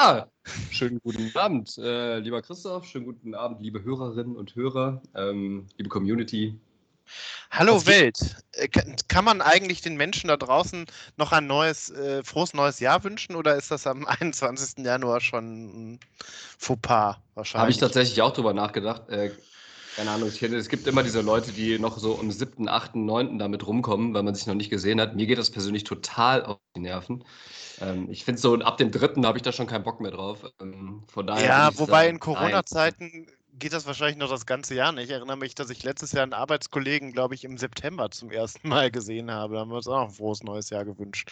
Ja, schönen guten Abend, äh, lieber Christoph, schönen guten Abend, liebe Hörerinnen und Hörer, ähm, liebe Community. Hallo Was Welt. Äh, kann man eigentlich den Menschen da draußen noch ein neues, äh, frohes neues Jahr wünschen oder ist das am 21. Januar schon ein Fauxpas wahrscheinlich? Habe ich tatsächlich auch drüber nachgedacht. Äh, keine Ahnung, ich, es gibt immer diese Leute, die noch so am 7., 8., 9. damit rumkommen, weil man sich noch nicht gesehen hat. Mir geht das persönlich total auf die Nerven. Ähm, ich finde so, ab dem 3. habe ich da schon keinen Bock mehr drauf. Ähm, von daher ja, wobei sagen, in Corona-Zeiten geht das wahrscheinlich noch das ganze Jahr nicht. Ich erinnere mich, dass ich letztes Jahr einen Arbeitskollegen, glaube ich, im September zum ersten Mal gesehen habe. Da haben wir uns auch ein frohes neues Jahr gewünscht.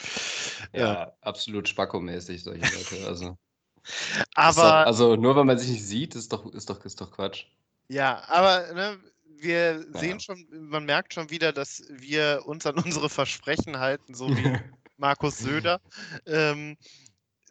Ja, ja. absolut spackomäßig, solche Leute. Also, aber. Doch, also nur weil man sich nicht sieht, ist doch, ist doch, ist doch Quatsch. Ja, aber ne, wir ja. sehen schon, man merkt schon wieder, dass wir uns an unsere Versprechen halten, so wie Markus Söder. Ähm,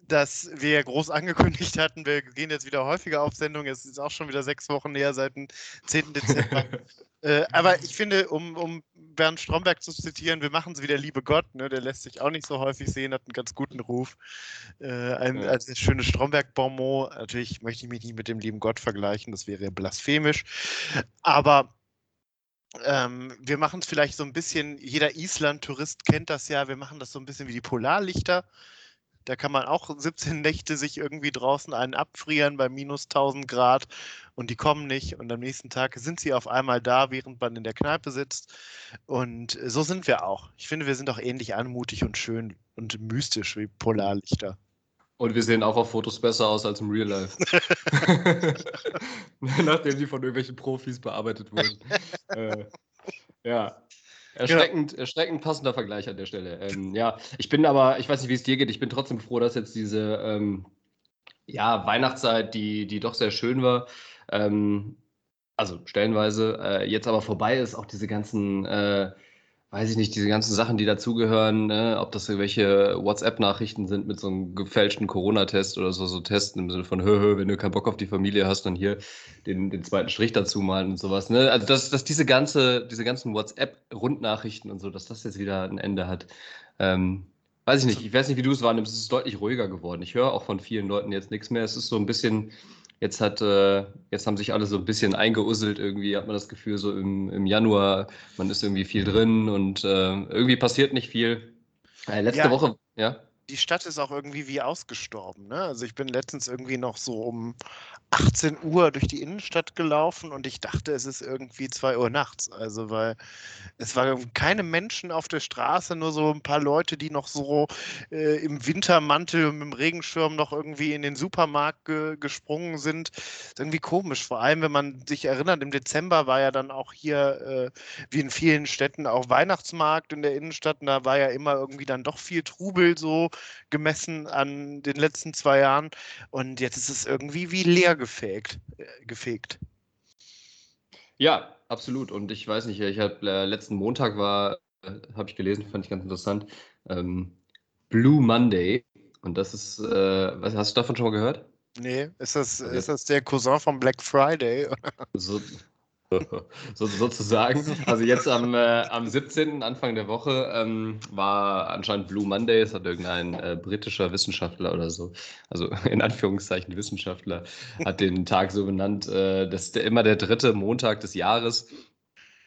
dass wir groß angekündigt hatten, wir gehen jetzt wieder häufiger auf Sendung. Es ist auch schon wieder sechs Wochen näher seit dem 10. Dezember. äh, aber ich finde, um, um Bernd Stromberg zu zitieren, wir machen es wieder, liebe Gott. Ne? Der lässt sich auch nicht so häufig sehen, hat einen ganz guten Ruf. Äh, ein, ja. ein schönes Stromberg-Bonmot. Natürlich möchte ich mich nicht mit dem lieben Gott vergleichen, das wäre blasphemisch. Aber ähm, wir machen es vielleicht so ein bisschen, jeder Island-Tourist kennt das ja, wir machen das so ein bisschen wie die Polarlichter. Da kann man auch 17 Nächte sich irgendwie draußen einen abfrieren bei minus 1000 Grad und die kommen nicht und am nächsten Tag sind sie auf einmal da, während man in der Kneipe sitzt. Und so sind wir auch. Ich finde, wir sind auch ähnlich anmutig und schön und mystisch wie Polarlichter. Und wir sehen auch auf Fotos besser aus als im Real Life. Nachdem sie von irgendwelchen Profis bearbeitet wurden. äh, ja, Erschreckend, ja. erschreckend passender Vergleich an der Stelle. Ähm, ja, ich bin aber, ich weiß nicht, wie es dir geht, ich bin trotzdem froh, dass jetzt diese ähm, ja, Weihnachtszeit, die, die doch sehr schön war, ähm, also stellenweise, äh, jetzt aber vorbei ist, auch diese ganzen äh, weiß ich nicht, diese ganzen Sachen, die dazugehören, ne? ob das irgendwelche WhatsApp-Nachrichten sind mit so einem gefälschten Corona-Test oder so, so Testen im Sinne von, hö, hö, wenn du keinen Bock auf die Familie hast, dann hier den, den zweiten Strich dazu malen und sowas. Ne? Also, dass, dass diese, ganze, diese ganzen WhatsApp-Rundnachrichten und so, dass das jetzt wieder ein Ende hat. Ähm, weiß ich nicht, ich weiß nicht, wie du es wahrnimmst, es ist deutlich ruhiger geworden. Ich höre auch von vielen Leuten jetzt nichts mehr. Es ist so ein bisschen Jetzt hat, äh, jetzt haben sich alle so ein bisschen eingeuselt irgendwie, hat man das Gefühl, so im, im Januar, man ist irgendwie viel drin und äh, irgendwie passiert nicht viel. Äh, letzte ja. Woche, ja die Stadt ist auch irgendwie wie ausgestorben. Ne? Also ich bin letztens irgendwie noch so um 18 Uhr durch die Innenstadt gelaufen und ich dachte, es ist irgendwie 2 Uhr nachts. Also weil es waren keine Menschen auf der Straße, nur so ein paar Leute, die noch so äh, im Wintermantel mit dem Regenschirm noch irgendwie in den Supermarkt ge gesprungen sind. ist irgendwie komisch. Vor allem, wenn man sich erinnert, im Dezember war ja dann auch hier, äh, wie in vielen Städten, auch Weihnachtsmarkt in der Innenstadt. Und da war ja immer irgendwie dann doch viel Trubel so gemessen an den letzten zwei Jahren. Und jetzt ist es irgendwie wie leer gefegt. Äh, gefegt. Ja, absolut. Und ich weiß nicht, ich habe äh, letzten Montag war, äh, habe ich gelesen, fand ich ganz interessant, ähm, Blue Monday. Und das ist, äh, was, hast du davon schon mal gehört? Nee, ist das, also, ist das der Cousin von Black Friday? So, so, sozusagen. Also jetzt am, äh, am 17. Anfang der Woche ähm, war anscheinend Blue Monday, es hat irgendein äh, britischer Wissenschaftler oder so, also in Anführungszeichen Wissenschaftler, hat den Tag so benannt, äh, das ist der, immer der dritte Montag des Jahres.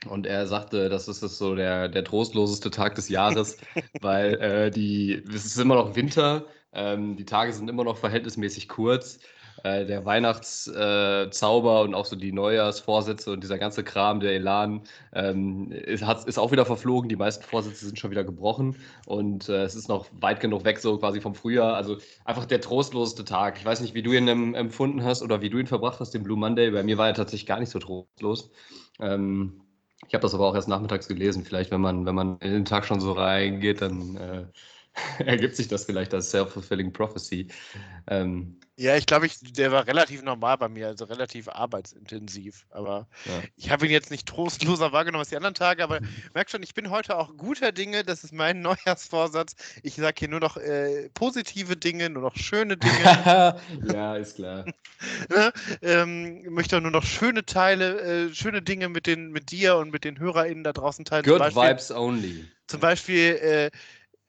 Und er sagte, das ist so der, der trostloseste Tag des Jahres, weil äh, die, es ist immer noch Winter, ähm, die Tage sind immer noch verhältnismäßig kurz äh, der Weihnachtszauber äh, und auch so die Neujahrsvorsätze und dieser ganze Kram, der Elan, ähm, ist, ist auch wieder verflogen. Die meisten Vorsätze sind schon wieder gebrochen und äh, es ist noch weit genug weg, so quasi vom Frühjahr. Also einfach der trostloseste Tag. Ich weiß nicht, wie du ihn empfunden hast oder wie du ihn verbracht hast, den Blue Monday. Bei mir war er tatsächlich gar nicht so trostlos. Ähm, ich habe das aber auch erst nachmittags gelesen. Vielleicht, wenn man, wenn man in den Tag schon so reingeht, dann äh, ergibt sich das vielleicht als Self-Fulfilling Prophecy. Ähm, ja, ich glaube, ich, der war relativ normal bei mir, also relativ arbeitsintensiv. Aber ja. ich habe ihn jetzt nicht trostloser wahrgenommen als die anderen Tage, aber merk schon, ich bin heute auch guter Dinge. Das ist mein Neujahrsvorsatz. Ich sage hier nur noch äh, positive Dinge, nur noch schöne Dinge. ja, ist klar. ne? ähm, möchte auch nur noch schöne Teile, äh, schöne Dinge mit, den, mit dir und mit den HörerInnen da draußen teilen. Good Vibes only. Zum Beispiel. Äh,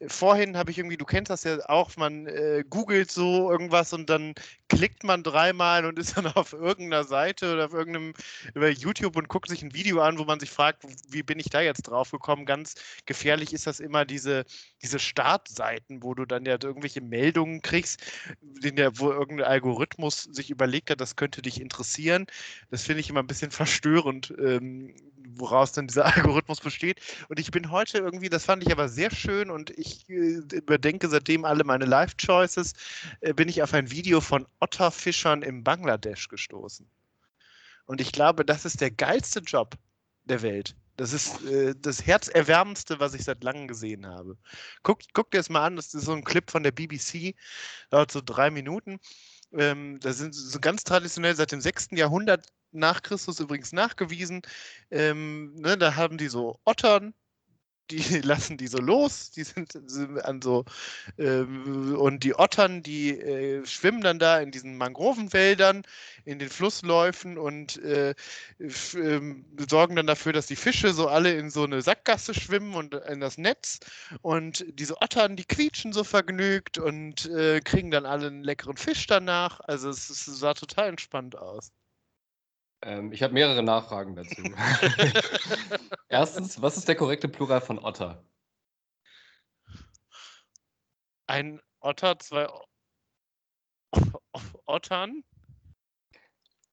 vorhin habe ich irgendwie, du kennst das ja auch, man äh, googelt so irgendwas und dann klickt man dreimal und ist dann auf irgendeiner Seite oder auf irgendeinem über YouTube und guckt sich ein Video an, wo man sich fragt, wie bin ich da jetzt drauf gekommen? Ganz gefährlich ist das immer diese, diese Startseiten, wo du dann ja irgendwelche Meldungen kriegst, in der, wo irgendein Algorithmus sich überlegt hat, das könnte dich interessieren. Das finde ich immer ein bisschen verstörend, ähm, woraus dann dieser Algorithmus besteht. Und ich bin heute irgendwie, das fand ich aber sehr schön und ich äh, überdenke seitdem alle meine Life-Choices, äh, bin ich auf ein Video von Otterfischern im Bangladesch gestoßen. Und ich glaube, das ist der geilste Job der Welt. Das ist äh, das Herzerwärmendste, was ich seit langem gesehen habe. Guckt, guckt dir das mal an, das ist so ein Clip von der BBC, dauert so drei Minuten. Ähm, da sind so ganz traditionell seit dem 6. Jahrhundert nach Christus übrigens nachgewiesen. Ähm, ne, da haben die so Ottern, die lassen die so los, die sind, sind an so äh, und die Ottern, die äh, schwimmen dann da in diesen Mangrovenwäldern, in den Flussläufen und äh, ähm, sorgen dann dafür, dass die Fische so alle in so eine Sackgasse schwimmen und in das Netz und diese Ottern, die quietschen so vergnügt und äh, kriegen dann alle einen leckeren Fisch danach. Also es, es sah total entspannt aus. Ähm, ich habe mehrere Nachfragen dazu. Erstens, was ist der korrekte Plural von Otter? Ein Otter, zwei Ottern?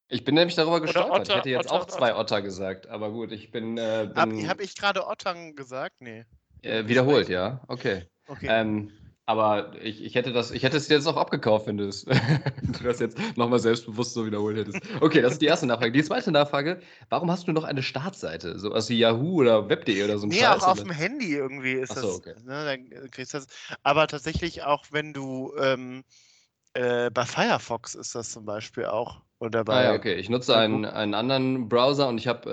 Ich bin nämlich darüber gestolpert. Otter, ich hätte jetzt Otter, auch zwei Otter. Otter gesagt, aber gut, ich bin. Äh, bin Habe hab ich gerade Ottern gesagt? Nee. Äh, wiederholt, ja. Okay. okay. Ähm, aber ich, ich, hätte das, ich hätte es jetzt auch abgekauft, wenn du, es, wenn du das jetzt nochmal selbstbewusst so wiederholt hättest. Okay, das ist die erste Nachfrage. Die zweite Nachfrage, warum hast du noch eine Startseite? So wie Yahoo oder Web.de oder so ein Nee, Scheiß, auch auf dem Handy irgendwie ist Ach so, das. Okay. Ne, dann kriegst du das. Aber tatsächlich auch, wenn du ähm, äh, bei Firefox ist das zum Beispiel auch. Oder bei, ah, ja, okay. Ich nutze einen, einen anderen Browser und ich habe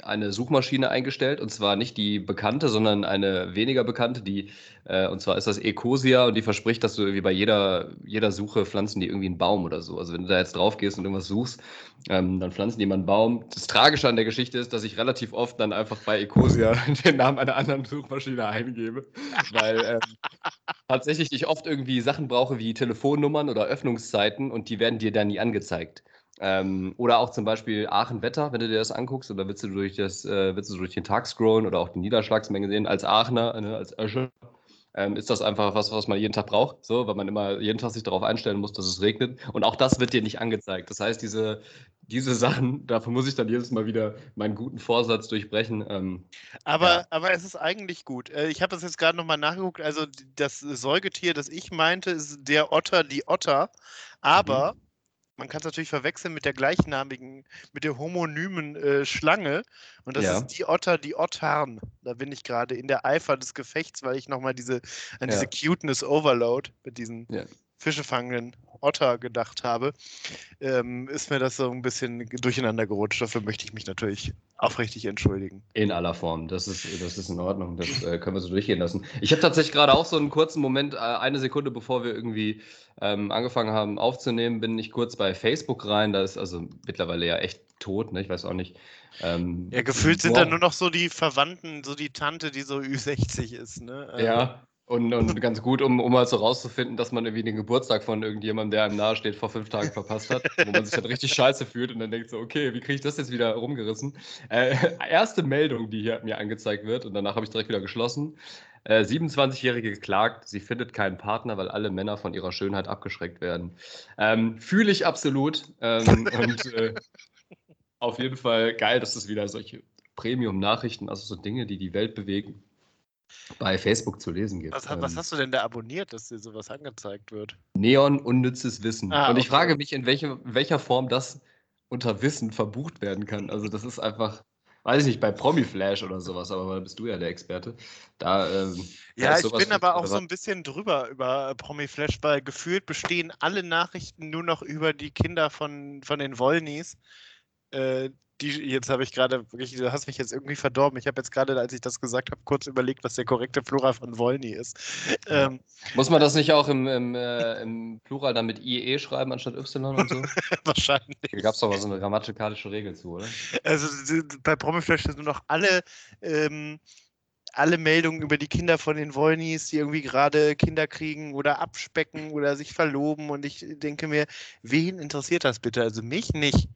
äh, eine Suchmaschine eingestellt und zwar nicht die bekannte, sondern eine weniger bekannte, die äh, und zwar ist das Ecosia und die verspricht, dass du irgendwie bei jeder, jeder Suche pflanzen die irgendwie einen Baum oder so. Also wenn du da jetzt drauf gehst und irgendwas suchst, ähm, dann pflanzen die mal einen Baum. Das Tragische an der Geschichte ist, dass ich relativ oft dann einfach bei Ecosia den Namen einer anderen Suchmaschine eingebe, weil ähm, tatsächlich ich oft irgendwie Sachen brauche wie Telefonnummern oder Öffnungszeiten und die werden dir dann nie angezeigt. Ähm, oder auch zum Beispiel Aachen-Wetter, wenn du dir das anguckst, oder willst du durch, das, äh, willst du durch den Tag scrollen oder auch die Niederschlagsmenge sehen als Aachener, ne, als Ösche, ähm, ist das einfach was, was man jeden Tag braucht, so, weil man immer jeden Tag sich darauf einstellen muss, dass es regnet. Und auch das wird dir nicht angezeigt. Das heißt, diese, diese Sachen, dafür muss ich dann jedes Mal wieder meinen guten Vorsatz durchbrechen. Ähm, aber, ja. aber es ist eigentlich gut. Äh, ich habe das jetzt gerade nochmal nachgeguckt. Also das Säugetier, das ich meinte, ist der Otter, die Otter. Aber mhm man kann es natürlich verwechseln mit der gleichnamigen, mit der homonymen äh, Schlange. Und das ja. ist die Otter, die Ottern. Da bin ich gerade in der Eifer des Gefechts, weil ich nochmal diese, an ja. diese Cuteness Overload mit diesen ja. Fischefangenden Otter gedacht habe, ähm, ist mir das so ein bisschen durcheinander gerutscht. Dafür möchte ich mich natürlich aufrichtig entschuldigen. In aller Form. Das ist, das ist in Ordnung. Das äh, können wir so durchgehen lassen. Ich habe tatsächlich gerade auch so einen kurzen Moment, äh, eine Sekunde bevor wir irgendwie ähm, angefangen haben aufzunehmen, bin ich kurz bei Facebook rein. Da ist also mittlerweile ja echt tot, ne? Ich weiß auch nicht. Ähm, ja, gefühlt sind da nur noch so die Verwandten, so die Tante, die so Ü60 ist, ne? Also, ja, und, und ganz gut, um, um mal so rauszufinden, dass man irgendwie den Geburtstag von irgendjemandem, der einem nahesteht, vor fünf Tagen verpasst hat, wo man sich halt richtig scheiße fühlt und dann denkt so, okay, wie kriege ich das jetzt wieder rumgerissen? Äh, erste Meldung, die hier mir angezeigt wird und danach habe ich direkt wieder geschlossen. Äh, 27-Jährige geklagt, sie findet keinen Partner, weil alle Männer von ihrer Schönheit abgeschreckt werden. Ähm, Fühle ich absolut ähm, und äh, auf jeden Fall geil, dass es wieder solche Premium-Nachrichten, also so Dinge, die die Welt bewegen, bei Facebook zu lesen gibt. Was, was, ähm. hast du denn da abonniert, dass dir sowas angezeigt wird? Neon unnützes Wissen. Ah, und ich okay. frage mich, in welche, welcher Form das unter Wissen verbucht werden kann. Also das ist einfach, weiß ich nicht, bei Promiflash oder sowas, aber da bist du ja der Experte. Da, ähm, ja, ich bin aber auch so ein bisschen drüber über Promiflash, weil gefühlt bestehen alle Nachrichten nur noch über die Kinder von, von den Wollnies. Äh, die, jetzt habe ich gerade wirklich, du hast mich jetzt irgendwie verdorben. Ich habe jetzt gerade, als ich das gesagt habe, kurz überlegt, was der korrekte Plural von Wolny ist. Ähm, Muss man das nicht auch im, im, äh, im, Plural dann mit IE schreiben anstatt Y und so? Wahrscheinlich. Da gab es doch mal so eine grammatikalische Regel zu, oder? Also bei Promiflash sind nur noch alle ähm, alle Meldungen über die Kinder von den Wollnies, die irgendwie gerade Kinder kriegen oder abspecken oder sich verloben. Und ich denke mir, wen interessiert das bitte? Also mich nicht.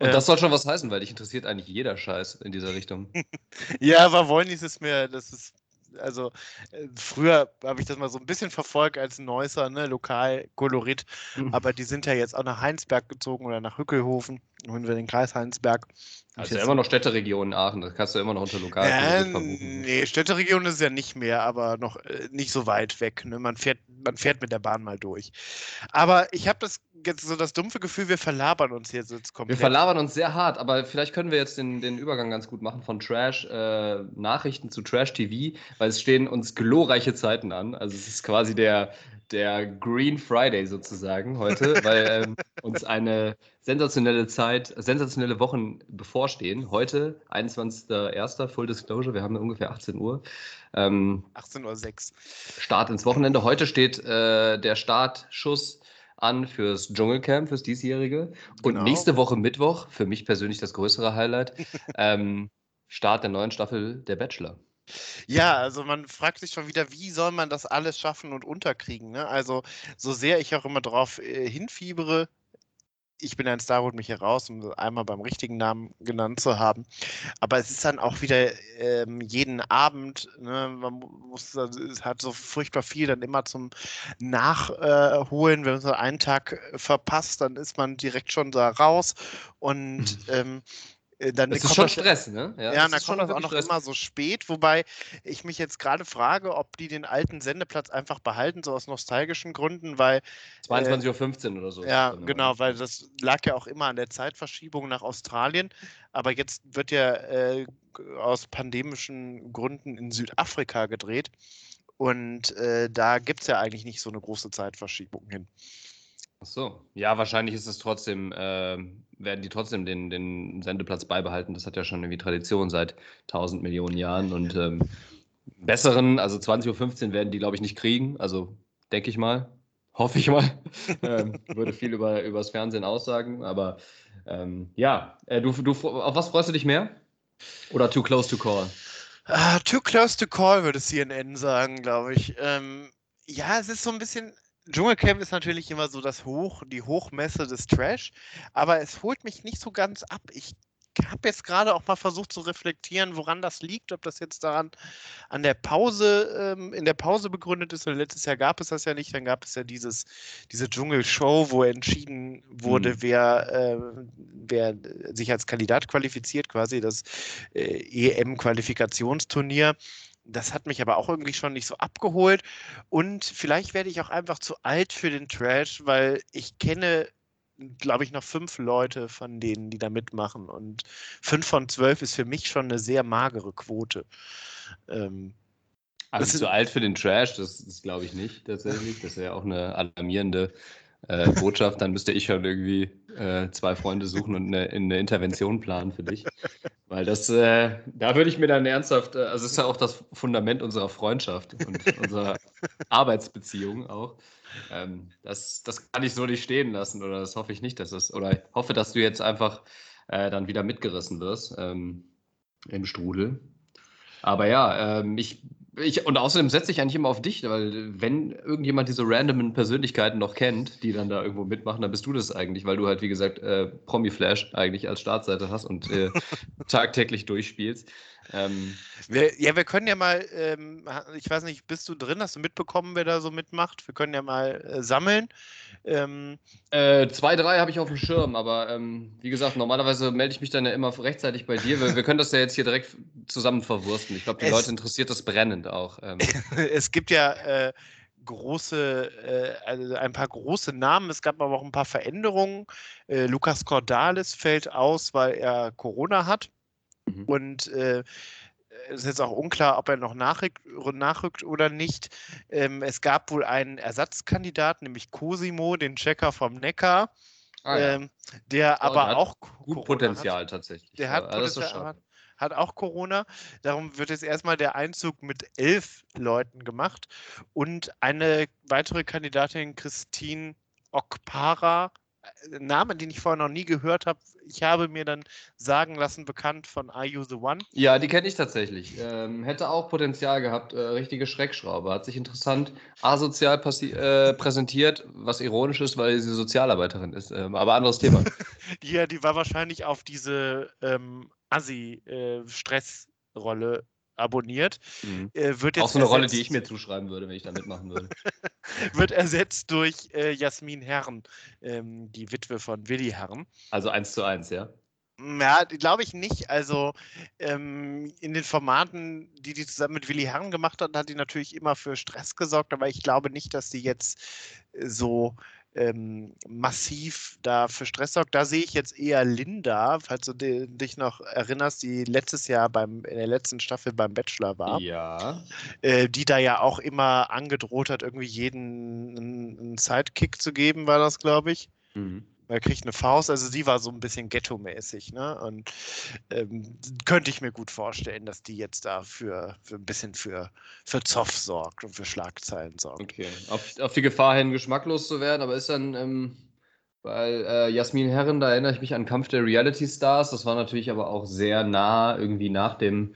Und das soll schon was heißen, weil dich interessiert eigentlich jeder Scheiß in dieser Richtung. ja, aber Wollnies ist mir, das ist also äh, früher habe ich das mal so ein bisschen verfolgt als Neusser, ne, Lokalkolorit, mhm. aber die sind ja jetzt auch nach Heinsberg gezogen oder nach Hückelhofen, wenn wir den Kreis Heinsberg. Also ja immer noch Städteregion Aachen, das kannst du immer noch unter Lokal. Ja, nee, Städteregion ist ja nicht mehr, aber noch äh, nicht so weit weg. Ne? Man, fährt, man fährt mit der Bahn mal durch. Aber ich habe das jetzt so das dumpfe Gefühl, wir verlabern uns jetzt, jetzt komplett. Wir verlabern uns sehr hart, aber vielleicht können wir jetzt den, den Übergang ganz gut machen von Trash-Nachrichten äh, zu Trash-TV, weil es stehen uns glorreiche Zeiten an. Also es ist quasi der, der Green Friday sozusagen heute, weil ähm, uns eine sensationelle Zeit, sensationelle Wochen bevorstehen. Heute, 21.01. Full Disclosure, wir haben ungefähr 18 Uhr. Ähm, 18.06 Uhr. Start ins Wochenende. Heute steht äh, der Startschuss an fürs Dschungelcamp, fürs diesjährige. Und genau. nächste Woche Mittwoch, für mich persönlich das größere Highlight, ähm, Start der neuen Staffel Der Bachelor. Ja, also man fragt sich schon wieder, wie soll man das alles schaffen und unterkriegen? Ne? Also so sehr ich auch immer darauf äh, hinfiebere, ich bin ein Star, holt mich heraus, um einmal beim richtigen Namen genannt zu haben. Aber es ist dann auch wieder ähm, jeden Abend, ne, man muss, es hat so furchtbar viel dann immer zum Nachholen. Wenn man so einen Tag verpasst, dann ist man direkt schon da raus. Und mhm. ähm, äh, dann das ist schon Stress, ne? Ja, ja dann kommt das auch noch Stress. immer so spät, wobei ich mich jetzt gerade frage, ob die den alten Sendeplatz einfach behalten, so aus nostalgischen Gründen, weil. 22.15 äh, Uhr oder so. Ja, genau, weil das lag ja auch immer an der Zeitverschiebung nach Australien. Aber jetzt wird ja äh, aus pandemischen Gründen in Südafrika gedreht. Und äh, da gibt es ja eigentlich nicht so eine große Zeitverschiebung hin. Ach so. Ja, wahrscheinlich ist es trotzdem, äh, werden die trotzdem den, den Sendeplatz beibehalten. Das hat ja schon irgendwie Tradition seit 1000 Millionen Jahren und ähm, besseren, also 20.15 Uhr werden die, glaube ich, nicht kriegen. Also denke ich mal, hoffe ich mal. ähm, würde viel über, über das Fernsehen aussagen, aber ähm, ja, äh, du, du, auf was freust du dich mehr? Oder too close to call? Uh, too close to call, würde CNN sagen, glaube ich. Ähm, ja, es ist so ein bisschen, Dschungelcamp ist natürlich immer so das Hoch, die Hochmesse des Trash, aber es holt mich nicht so ganz ab. Ich habe jetzt gerade auch mal versucht zu reflektieren, woran das liegt, ob das jetzt daran an der Pause, ähm, in der Pause begründet ist. letztes Jahr gab es das ja nicht, dann gab es ja dieses, diese Dschungelshow, wo entschieden wurde, mhm. wer, äh, wer sich als Kandidat qualifiziert, quasi das äh, EM-Qualifikationsturnier. Das hat mich aber auch irgendwie schon nicht so abgeholt. Und vielleicht werde ich auch einfach zu alt für den Trash, weil ich kenne, glaube ich, noch fünf Leute von denen, die da mitmachen. Und fünf von zwölf ist für mich schon eine sehr magere Quote. Ähm, also zu alt für den Trash, das ist, glaube ich, nicht tatsächlich. Das ist ja auch eine alarmierende äh, Botschaft, dann müsste ich schon irgendwie äh, zwei Freunde suchen und eine, eine, Intervention planen für dich. Weil das, äh, da würde ich mir dann ernsthaft, äh, also ist ja auch das Fundament unserer Freundschaft und unserer Arbeitsbeziehung auch. Ähm, das, das kann ich so nicht stehen lassen oder das hoffe ich nicht, dass es, oder ich hoffe, dass du jetzt einfach äh, dann wieder mitgerissen wirst ähm, im Strudel. Aber ja, ähm, ich ich, und außerdem setze ich eigentlich immer auf dich, weil wenn irgendjemand diese randomen Persönlichkeiten noch kennt, die dann da irgendwo mitmachen, dann bist du das eigentlich, weil du halt, wie gesagt, äh, Promi-Flash eigentlich als Startseite hast und äh, tagtäglich durchspielst. Ähm, wir, ja, wir können ja mal, ähm, ich weiß nicht, bist du drin? Hast du mitbekommen, wer da so mitmacht? Wir können ja mal äh, sammeln. Ähm, äh, zwei, drei habe ich auf dem Schirm, aber ähm, wie gesagt, normalerweise melde ich mich dann ja immer rechtzeitig bei dir. Wir, wir können das ja jetzt hier direkt zusammen verwursten. Ich glaube, die Leute interessiert das brennend auch. Ähm. es gibt ja äh, große, äh, also ein paar große Namen. Es gab aber auch ein paar Veränderungen. Äh, Lukas Cordalis fällt aus, weil er Corona hat. Mhm. Und äh, es ist jetzt auch unklar, ob er noch nachrückt, nachrückt oder nicht. Ähm, es gab wohl einen Ersatzkandidaten, nämlich Cosimo, den Checker vom Neckar, ah, ja. ähm, der oh, aber auch gut Potenzial hat. tatsächlich. Der hat, Potenzial, hat auch Corona. Darum wird jetzt erstmal der Einzug mit elf Leuten gemacht und eine weitere Kandidatin, Christine Okpara, äh, Name, den ich vorher noch nie gehört habe. Ich habe mir dann sagen lassen, bekannt von Are You the One? Ja, die kenne ich tatsächlich. Ähm, hätte auch Potenzial gehabt, äh, richtige Schreckschraube. Hat sich interessant asozial äh, präsentiert, was ironisch ist, weil sie Sozialarbeiterin ist. Ähm, aber anderes Thema. ja, die war wahrscheinlich auf diese ähm, Assi-Stressrolle äh, abonniert. Mhm. Äh, wird jetzt Auch so eine ersetzt, Rolle, die ich mir zuschreiben würde, wenn ich da mitmachen würde. wird ersetzt durch äh, Jasmin Herren, ähm, die Witwe von Willi Herren. Also eins zu eins, ja? Ja, glaube ich nicht. Also ähm, in den Formaten, die die zusammen mit Willi Herren gemacht hat, hat die natürlich immer für Stress gesorgt, aber ich glaube nicht, dass die jetzt so ähm, massiv da für Stress sorgt. Da sehe ich jetzt eher Linda, falls du dich noch erinnerst, die letztes Jahr beim, in der letzten Staffel beim Bachelor war. Ja. Äh, die da ja auch immer angedroht hat, irgendwie jeden einen Sidekick zu geben, war das, glaube ich. Mhm. Er kriegt eine Faust, also sie war so ein bisschen ghetto-mäßig, ne? Und ähm, könnte ich mir gut vorstellen, dass die jetzt da für, für ein bisschen für, für Zoff sorgt und für Schlagzeilen sorgt. Okay, auf, auf die Gefahr hin, geschmacklos zu werden, aber ist dann, ähm, weil äh, Jasmin Herren, da erinnere ich mich an Kampf der Reality Stars, das war natürlich aber auch sehr nah irgendwie nach dem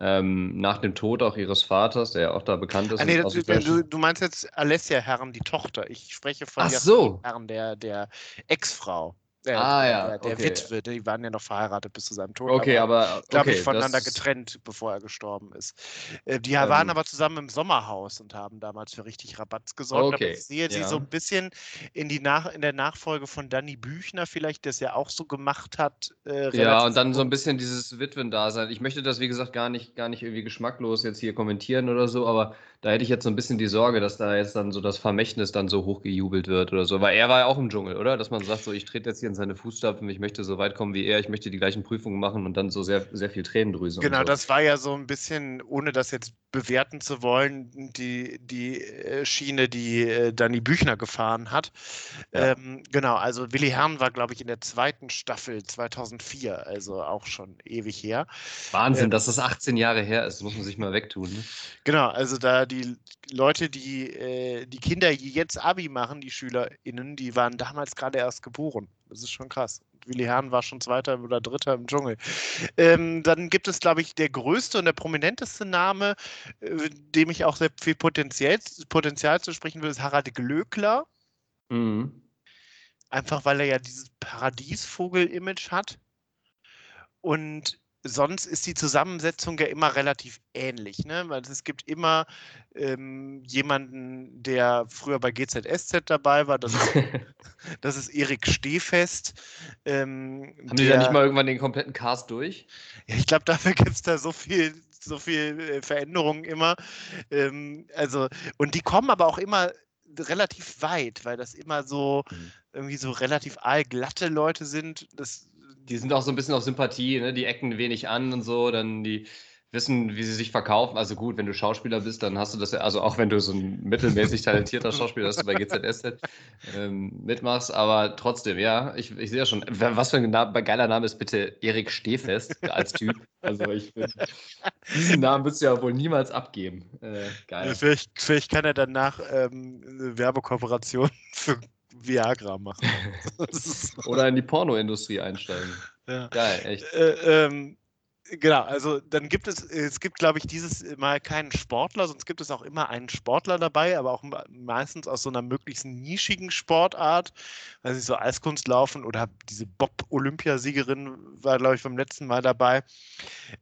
ähm, nach dem Tod auch ihres Vaters, der ja auch da bekannt ist. Ah, nee, du, du, meinst jetzt Alessia Herren, die Tochter. Ich spreche von Ach so. Herren, der, der Ex-Frau. Äh, ah, ja. Der, okay. Witwe, die waren ja noch verheiratet bis zu seinem Tod. Okay, aber. aber glaube ich, voneinander getrennt, bevor er gestorben ist. Äh, die ähm, waren aber zusammen im Sommerhaus und haben damals für richtig Rabatz gesorgt. Okay. Aber ich sehe ja. sie so ein bisschen in, die Nach in der Nachfolge von Danny Büchner, vielleicht, der es ja auch so gemacht hat. Äh, ja, und dann so ein bisschen dieses Witwen-Dasein. Ich möchte das, wie gesagt, gar nicht, gar nicht irgendwie geschmacklos jetzt hier kommentieren oder so, aber da hätte ich jetzt so ein bisschen die Sorge, dass da jetzt dann so das Vermächtnis dann so hochgejubelt wird oder so. Weil er war ja auch im Dschungel, oder? Dass man sagt, so, ich trete jetzt hier in seine Fußstapfen, ich möchte so weit kommen wie er, ich möchte die gleichen Prüfungen machen und dann so sehr, sehr viel Tränendrüse. Genau, so. das war ja so ein bisschen, ohne das jetzt bewerten zu wollen, die, die äh, Schiene, die äh, Danny Büchner gefahren hat. Ja. Ähm, genau, also Willi Herrn war, glaube ich, in der zweiten Staffel 2004, also auch schon ewig her. Wahnsinn, ähm, dass das 18 Jahre her ist, muss man sich mal wegtun. Ne? Genau, also da die Leute, die, äh, die Kinder, die jetzt Abi machen, die SchülerInnen, die waren damals gerade erst geboren. Das ist schon krass. Willi Herrn war schon Zweiter oder Dritter im Dschungel. Ähm, dann gibt es, glaube ich, der größte und der prominenteste Name, äh, dem ich auch sehr viel Potenzial, Potenzial zu sprechen will, ist Harald Glöckler. Mhm. Einfach weil er ja dieses Paradiesvogel-Image hat. Und sonst ist die Zusammensetzung ja immer relativ ähnlich, ne? Weil es gibt immer ähm, jemanden, der früher bei GZSZ dabei war, das ist, das ist Erik Stehfest. Ähm, Haben die da nicht mal irgendwann den kompletten Cast durch? Ja, ich glaube, dafür gibt es da so viel, so viel äh, Veränderungen immer. Ähm, also, und die kommen aber auch immer relativ weit, weil das immer so mhm. irgendwie so relativ allglatte Leute sind. Das die sind auch so ein bisschen auf Sympathie, ne? die ecken wenig an und so, dann die wissen, wie sie sich verkaufen. Also gut, wenn du Schauspieler bist, dann hast du das ja, also auch wenn du so ein mittelmäßig talentierter Schauspieler bist, bei GZSZ ähm, mitmachst, aber trotzdem, ja, ich, ich sehe ja schon, was für ein Name, geiler Name ist bitte Erik Stehfest als Typ. Also ich bin, diesen Namen würdest du ja wohl niemals abgeben. Äh, geil. Vielleicht, vielleicht kann er danach ähm, Werbekooperation für Viagra machen. Oder in die Pornoindustrie einsteigen. Ja. Geil, echt. Äh, ähm, genau, also dann gibt es, es gibt, glaube ich, dieses Mal keinen Sportler, sonst gibt es auch immer einen Sportler dabei, aber auch meistens aus so einer möglichst nischigen Sportart, weil sie so Eiskunst laufen oder diese Bob-Olympiasiegerin war, glaube ich, beim letzten Mal dabei.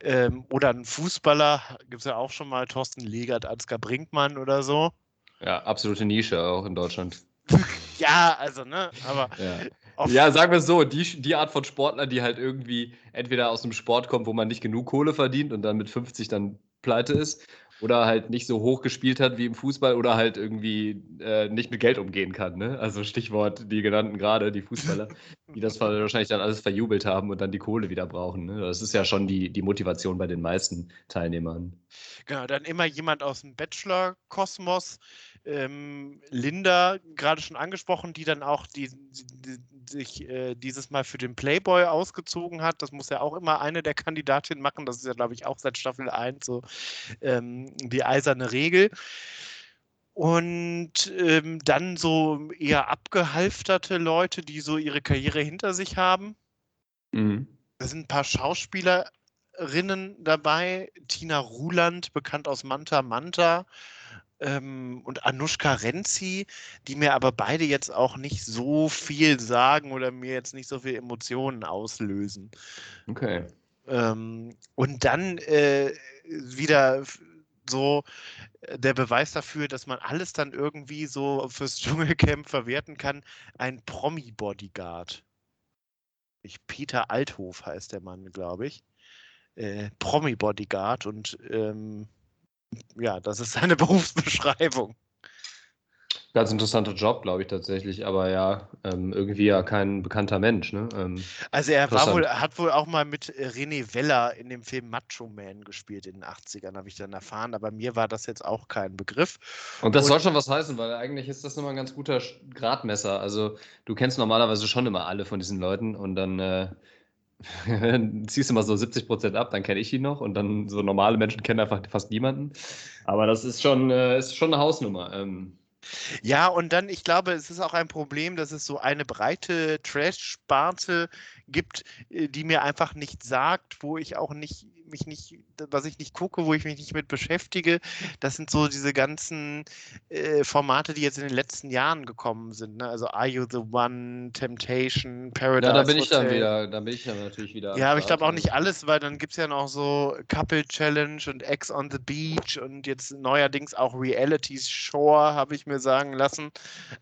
Ähm, oder ein Fußballer, gibt es ja auch schon mal, Thorsten Legert, Ansgar Brinkmann oder so. Ja, absolute Nische auch in Deutschland. ja, also, ne, aber. Ja. ja, sagen wir es so, die, die Art von Sportler, die halt irgendwie entweder aus einem Sport kommt, wo man nicht genug Kohle verdient und dann mit 50 dann pleite ist, oder halt nicht so hoch gespielt hat wie im Fußball oder halt irgendwie äh, nicht mit Geld umgehen kann. Ne? Also Stichwort die genannten gerade, die Fußballer, die das wahrscheinlich dann alles verjubelt haben und dann die Kohle wieder brauchen. Ne? Das ist ja schon die, die Motivation bei den meisten Teilnehmern. Genau, dann immer jemand aus dem Bachelor-Kosmos, ähm, Linda gerade schon angesprochen, die dann auch die, die, die sich äh, dieses Mal für den Playboy ausgezogen hat. Das muss ja auch immer eine der Kandidatinnen machen. Das ist ja, glaube ich, auch seit Staffel 1 so ähm, die eiserne Regel. Und ähm, dann so eher abgehalfterte Leute, die so ihre Karriere hinter sich haben. Mhm. Da sind ein paar Schauspielerinnen dabei. Tina Ruland, bekannt aus Manta Manta. Ähm, und Anushka Renzi, die mir aber beide jetzt auch nicht so viel sagen oder mir jetzt nicht so viel Emotionen auslösen. Okay. Ähm, und dann äh, wieder so äh, der Beweis dafür, dass man alles dann irgendwie so fürs Dschungelcamp verwerten kann, ein Promi-Bodyguard. Ich, Peter Althof heißt der Mann, glaube ich. Äh, Promi-Bodyguard und ähm, ja, das ist seine Berufsbeschreibung. Ganz interessanter Job, glaube ich tatsächlich, aber ja, ähm, irgendwie ja kein bekannter Mensch. Ne? Ähm, also er war wohl, hat wohl auch mal mit äh, René Weller in dem Film Macho Man gespielt in den 80ern, habe ich dann erfahren, aber mir war das jetzt auch kein Begriff. Und das Und, soll schon was heißen, weil eigentlich ist das immer ein ganz guter Gradmesser. Also du kennst normalerweise schon immer alle von diesen Leuten und dann äh, ziehst du mal so 70 Prozent ab, dann kenne ich ihn noch und dann so normale Menschen kennen einfach fast niemanden. Aber das ist schon, äh, ist schon eine Hausnummer. Ähm, ja, und dann, ich glaube, es ist auch ein Problem, dass es so eine breite Trash-Sparte gibt, äh, die mir einfach nicht sagt, wo ich auch nicht mich nicht, was ich nicht gucke, wo ich mich nicht mit beschäftige. Das sind so diese ganzen äh, Formate, die jetzt in den letzten Jahren gekommen sind. Ne? Also Are You the One, Temptation, Paradise. Ja, da bin Hotel. ich dann wieder, da bin ich dann natürlich wieder. Ja, aber ich glaube auch nicht alles, weil dann gibt es ja noch so Couple Challenge und Ex on the Beach und jetzt neuerdings auch Reality Shore, habe ich mir sagen lassen.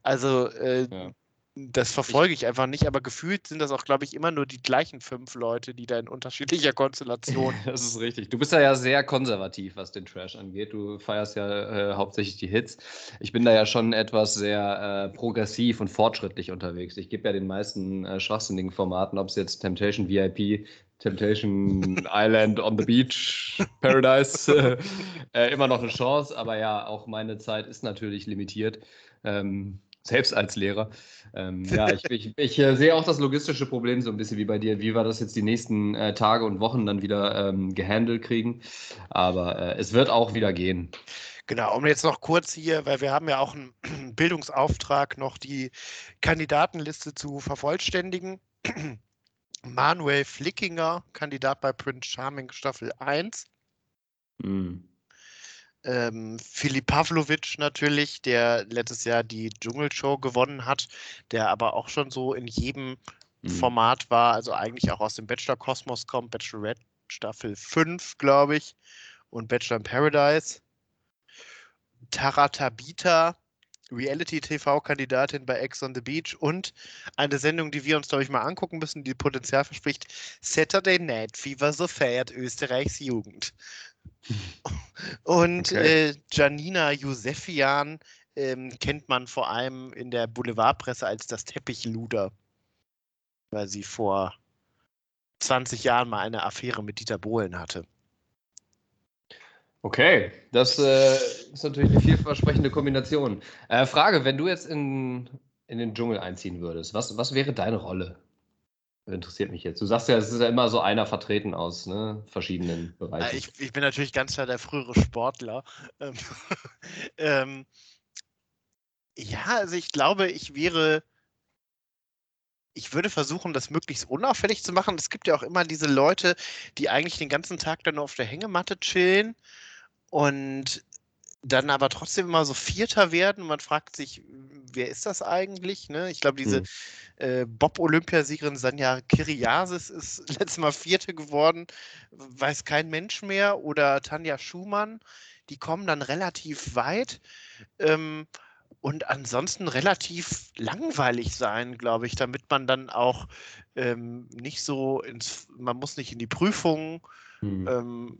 Also äh, ja das verfolge ich einfach nicht, aber gefühlt sind das auch, glaube ich, immer nur die gleichen fünf Leute, die da in unterschiedlicher Konstellation. das ist richtig. Du bist ja, ja sehr konservativ, was den Trash angeht. Du feierst ja äh, hauptsächlich die Hits. Ich bin da ja schon etwas sehr äh, progressiv und fortschrittlich unterwegs. Ich gebe ja den meisten äh, schwachsinnigen Formaten, ob es jetzt Temptation VIP, Temptation Island on the Beach, Paradise, äh, immer noch eine Chance. Aber ja, auch meine Zeit ist natürlich limitiert. Ähm, selbst als Lehrer. Ähm, ja, ich, ich, ich äh, sehe auch das logistische Problem so ein bisschen wie bei dir, wie wir das jetzt die nächsten äh, Tage und Wochen dann wieder ähm, gehandelt kriegen. Aber äh, es wird auch wieder gehen. Genau, um jetzt noch kurz hier, weil wir haben ja auch einen Bildungsauftrag, noch die Kandidatenliste zu vervollständigen. Manuel Flickinger, Kandidat bei Prince Charming Staffel 1. Mhm. Ähm, Filip Pavlovic natürlich, der letztes Jahr die Dschungelshow gewonnen hat, der aber auch schon so in jedem mhm. Format war, also eigentlich auch aus dem Bachelor-Kosmos kommt, Bachelorette Staffel 5, glaube ich, und Bachelor in Paradise. Tara Tabita, Reality-TV-Kandidatin bei Ex on the Beach und eine Sendung, die wir uns, glaube ich, mal angucken müssen, die Potenzial verspricht, Saturday Night Fever, so feiert Österreichs Jugend. Und okay. äh, Janina Josefian ähm, kennt man vor allem in der Boulevardpresse als das Teppichluder, weil sie vor 20 Jahren mal eine Affäre mit Dieter Bohlen hatte. Okay, das äh, ist natürlich eine vielversprechende Kombination. Äh, Frage, wenn du jetzt in, in den Dschungel einziehen würdest, was, was wäre deine Rolle? Interessiert mich jetzt. Du sagst ja, es ist ja immer so einer vertreten aus ne, verschiedenen Bereichen. Ich, ich bin natürlich ganz klar der frühere Sportler. Ähm, ähm, ja, also ich glaube, ich wäre. Ich würde versuchen, das möglichst unauffällig zu machen. Es gibt ja auch immer diese Leute, die eigentlich den ganzen Tag dann nur auf der Hängematte chillen und dann aber trotzdem immer so Vierter werden. Man fragt sich, wer ist das eigentlich? Ne? Ich glaube, diese hm. äh, Bob-Olympiasiegerin Sanja Kiriasis ist letztes Mal Vierte geworden, weiß kein Mensch mehr. Oder Tanja Schumann, die kommen dann relativ weit. Ähm, und ansonsten relativ langweilig sein, glaube ich, damit man dann auch ähm, nicht so ins, man muss nicht in die Prüfungen Mhm. Ähm,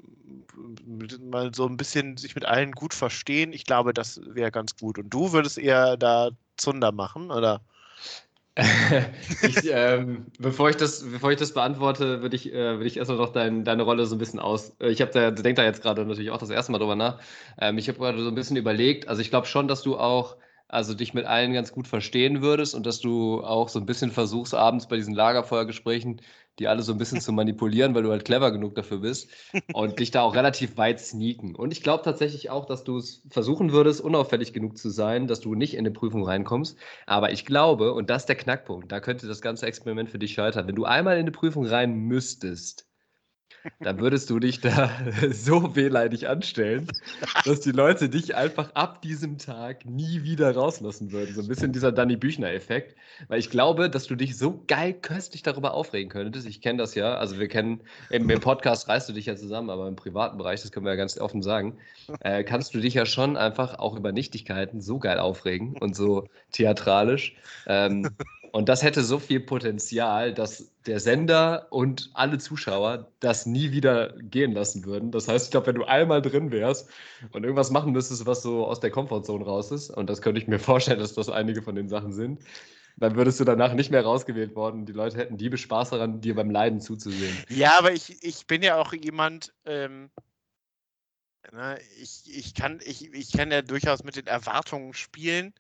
mal so ein bisschen sich mit allen gut verstehen. Ich glaube, das wäre ganz gut. Und du würdest eher da Zunder machen, oder? ich, ähm, bevor, ich das, bevor ich das beantworte, würde ich, äh, würd ich erstmal noch dein, deine Rolle so ein bisschen aus. Äh, ich habe da, denke da jetzt gerade natürlich auch das erste Mal drüber nach. Ähm, ich habe gerade so ein bisschen überlegt, also ich glaube schon, dass du auch also dich mit allen ganz gut verstehen würdest und dass du auch so ein bisschen versuchst, abends bei diesen Lagerfeuergesprächen die alle so ein bisschen zu manipulieren, weil du halt clever genug dafür bist und dich da auch relativ weit sneaken. Und ich glaube tatsächlich auch, dass du es versuchen würdest, unauffällig genug zu sein, dass du nicht in eine Prüfung reinkommst. Aber ich glaube, und das ist der Knackpunkt, da könnte das ganze Experiment für dich scheitern. Wenn du einmal in eine Prüfung rein müsstest, dann würdest du dich da so wehleidig anstellen, dass die Leute dich einfach ab diesem Tag nie wieder rauslassen würden. So ein bisschen dieser Danny Büchner-Effekt. Weil ich glaube, dass du dich so geil köstlich darüber aufregen könntest. Ich kenne das ja. Also wir kennen, im, im, Podcast reißt du dich ja zusammen, aber im privaten Bereich, das können wir ja ganz offen sagen, äh, kannst du dich ja schon einfach auch über Nichtigkeiten so geil aufregen und so theatralisch. Ähm, und das hätte so viel Potenzial, dass der Sender und alle Zuschauer das nie wieder gehen lassen würden. Das heißt, ich glaube, wenn du einmal drin wärst und irgendwas machen müsstest, was so aus der Komfortzone raus ist, und das könnte ich mir vorstellen, dass das einige von den Sachen sind, dann würdest du danach nicht mehr rausgewählt worden. Die Leute hätten Diebe Spaß daran, dir beim Leiden zuzusehen. Ja, aber ich, ich bin ja auch jemand, ähm, na, ich, ich, kann, ich, ich kann ja durchaus mit den Erwartungen spielen.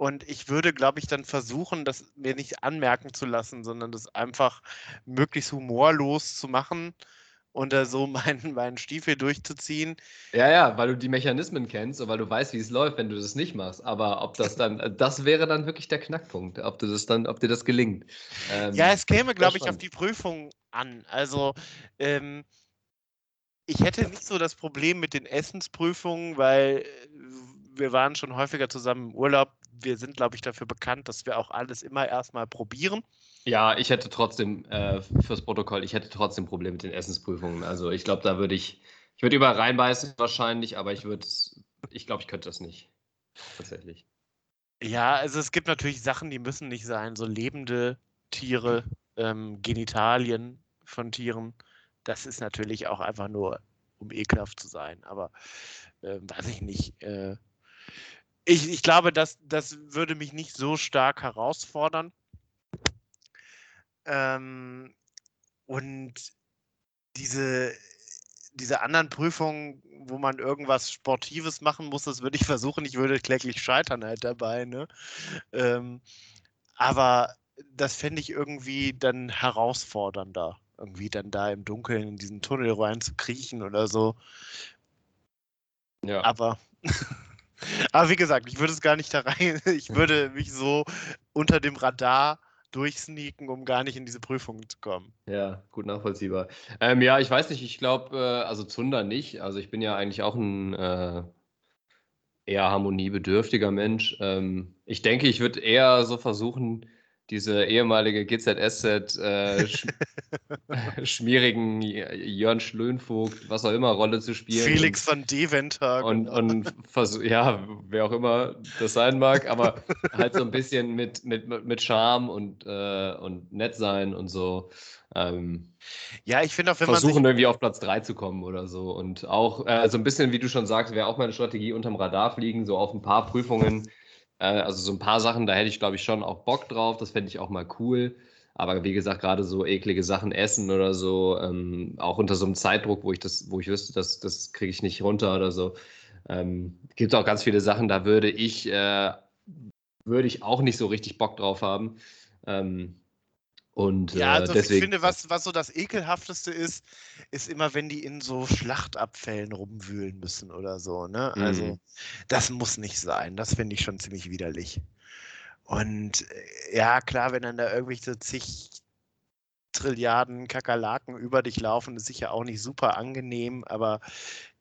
Und ich würde, glaube ich, dann versuchen, das mir nicht anmerken zu lassen, sondern das einfach möglichst humorlos zu machen und da so meinen, meinen Stiefel durchzuziehen. Ja, ja, weil du die Mechanismen kennst und weil du weißt, wie es läuft, wenn du das nicht machst. Aber ob das dann, das wäre dann wirklich der Knackpunkt, ob du das dann, ob dir das gelingt. Ähm, ja, es käme, glaube ich, auf die Prüfung an. Also, ähm, ich hätte nicht so das Problem mit den Essensprüfungen, weil äh, wir waren schon häufiger zusammen im Urlaub wir sind, glaube ich, dafür bekannt, dass wir auch alles immer erstmal probieren. Ja, ich hätte trotzdem äh, fürs Protokoll, ich hätte trotzdem Probleme mit den Essensprüfungen. Also ich glaube, da würde ich, ich würde überall reinbeißen wahrscheinlich, aber ich würde, ich glaube, ich könnte das nicht. Tatsächlich. Ja, also es gibt natürlich Sachen, die müssen nicht sein. So lebende Tiere, ähm, Genitalien von Tieren. Das ist natürlich auch einfach nur, um ekelhaft zu sein. Aber äh, weiß ich nicht. Äh, ich, ich glaube, das, das würde mich nicht so stark herausfordern. Ähm, und diese, diese anderen Prüfungen, wo man irgendwas Sportives machen muss, das würde ich versuchen. Ich würde kläglich scheitern halt dabei. Ne? Ähm, aber das fände ich irgendwie dann herausfordernder, irgendwie dann da im Dunkeln in diesen Tunnel rein zu kriechen oder so. Ja. Aber Aber wie gesagt, ich würde es gar nicht da rein. Ich würde mich so unter dem Radar durchsneaken, um gar nicht in diese Prüfungen zu kommen. Ja, gut nachvollziehbar. Ähm, ja, ich weiß nicht, ich glaube, äh, also Zunder nicht. Also ich bin ja eigentlich auch ein äh, eher harmoniebedürftiger Mensch. Ähm, ich denke, ich würde eher so versuchen, diese ehemalige GZSZ äh, sch schmierigen Jörn Schlönvogt, was auch immer, Rolle zu spielen. Felix van Deventer. Und, und ja, wer auch immer das sein mag, aber halt so ein bisschen mit, mit, mit Charme und, äh, und nett sein und so. Ähm, ja, ich finde auch, wenn versuchen, man. Versuchen irgendwie auf Platz 3 zu kommen oder so. Und auch äh, so ein bisschen, wie du schon sagst, wäre auch meine Strategie unterm Radar fliegen, so auf ein paar Prüfungen äh, also so ein paar Sachen, da hätte ich, glaube ich, schon auch Bock drauf. Das fände ich auch mal cool. Aber wie gesagt, gerade so eklige Sachen essen oder so, ähm, auch unter so einem Zeitdruck, wo ich das, wo ich wüsste, das, das kriege ich nicht runter oder so. Ähm, gibt auch ganz viele Sachen, da würde ich, äh, würde ich auch nicht so richtig Bock drauf haben. Ähm, und, ja, äh, also deswegen, ich finde, was, was so das Ekelhafteste ist, ist immer, wenn die in so Schlachtabfällen rumwühlen müssen oder so. Ne? Also, mhm. das muss nicht sein. Das finde ich schon ziemlich widerlich. Und äh, ja, klar, wenn dann da irgendwelche zig Trilliarden Kakerlaken über dich laufen, ist sicher auch nicht super angenehm, aber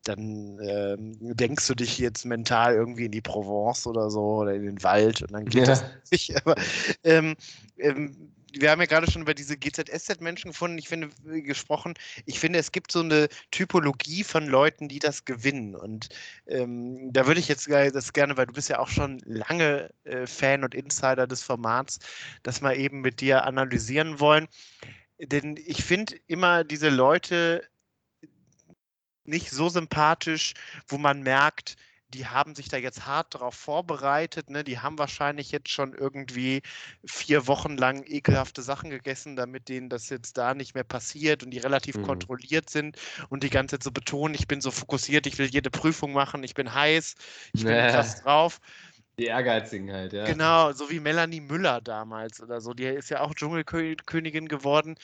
dann ähm, denkst du dich jetzt mental irgendwie in die Provence oder so oder in den Wald und dann geht ja. das nicht. Aber ähm, ähm, wir haben ja gerade schon über diese GZSZ-Menschen gefunden, ich finde, äh, gesprochen. Ich finde, es gibt so eine Typologie von Leuten, die das gewinnen. Und ähm, da würde ich jetzt das gerne, weil du bist ja auch schon lange äh, Fan und Insider des Formats, das mal eben mit dir analysieren wollen. Denn ich finde immer diese Leute nicht so sympathisch, wo man merkt, die haben sich da jetzt hart darauf vorbereitet. Ne? Die haben wahrscheinlich jetzt schon irgendwie vier Wochen lang ekelhafte Sachen gegessen, damit denen das jetzt da nicht mehr passiert und die relativ mhm. kontrolliert sind und die ganze Zeit so betonen, ich bin so fokussiert, ich will jede Prüfung machen, ich bin heiß, ich bin nee. krass drauf. Die Ehrgeizigen halt, ja. Genau, so wie Melanie Müller damals oder so. Die ist ja auch Dschungelkönigin geworden.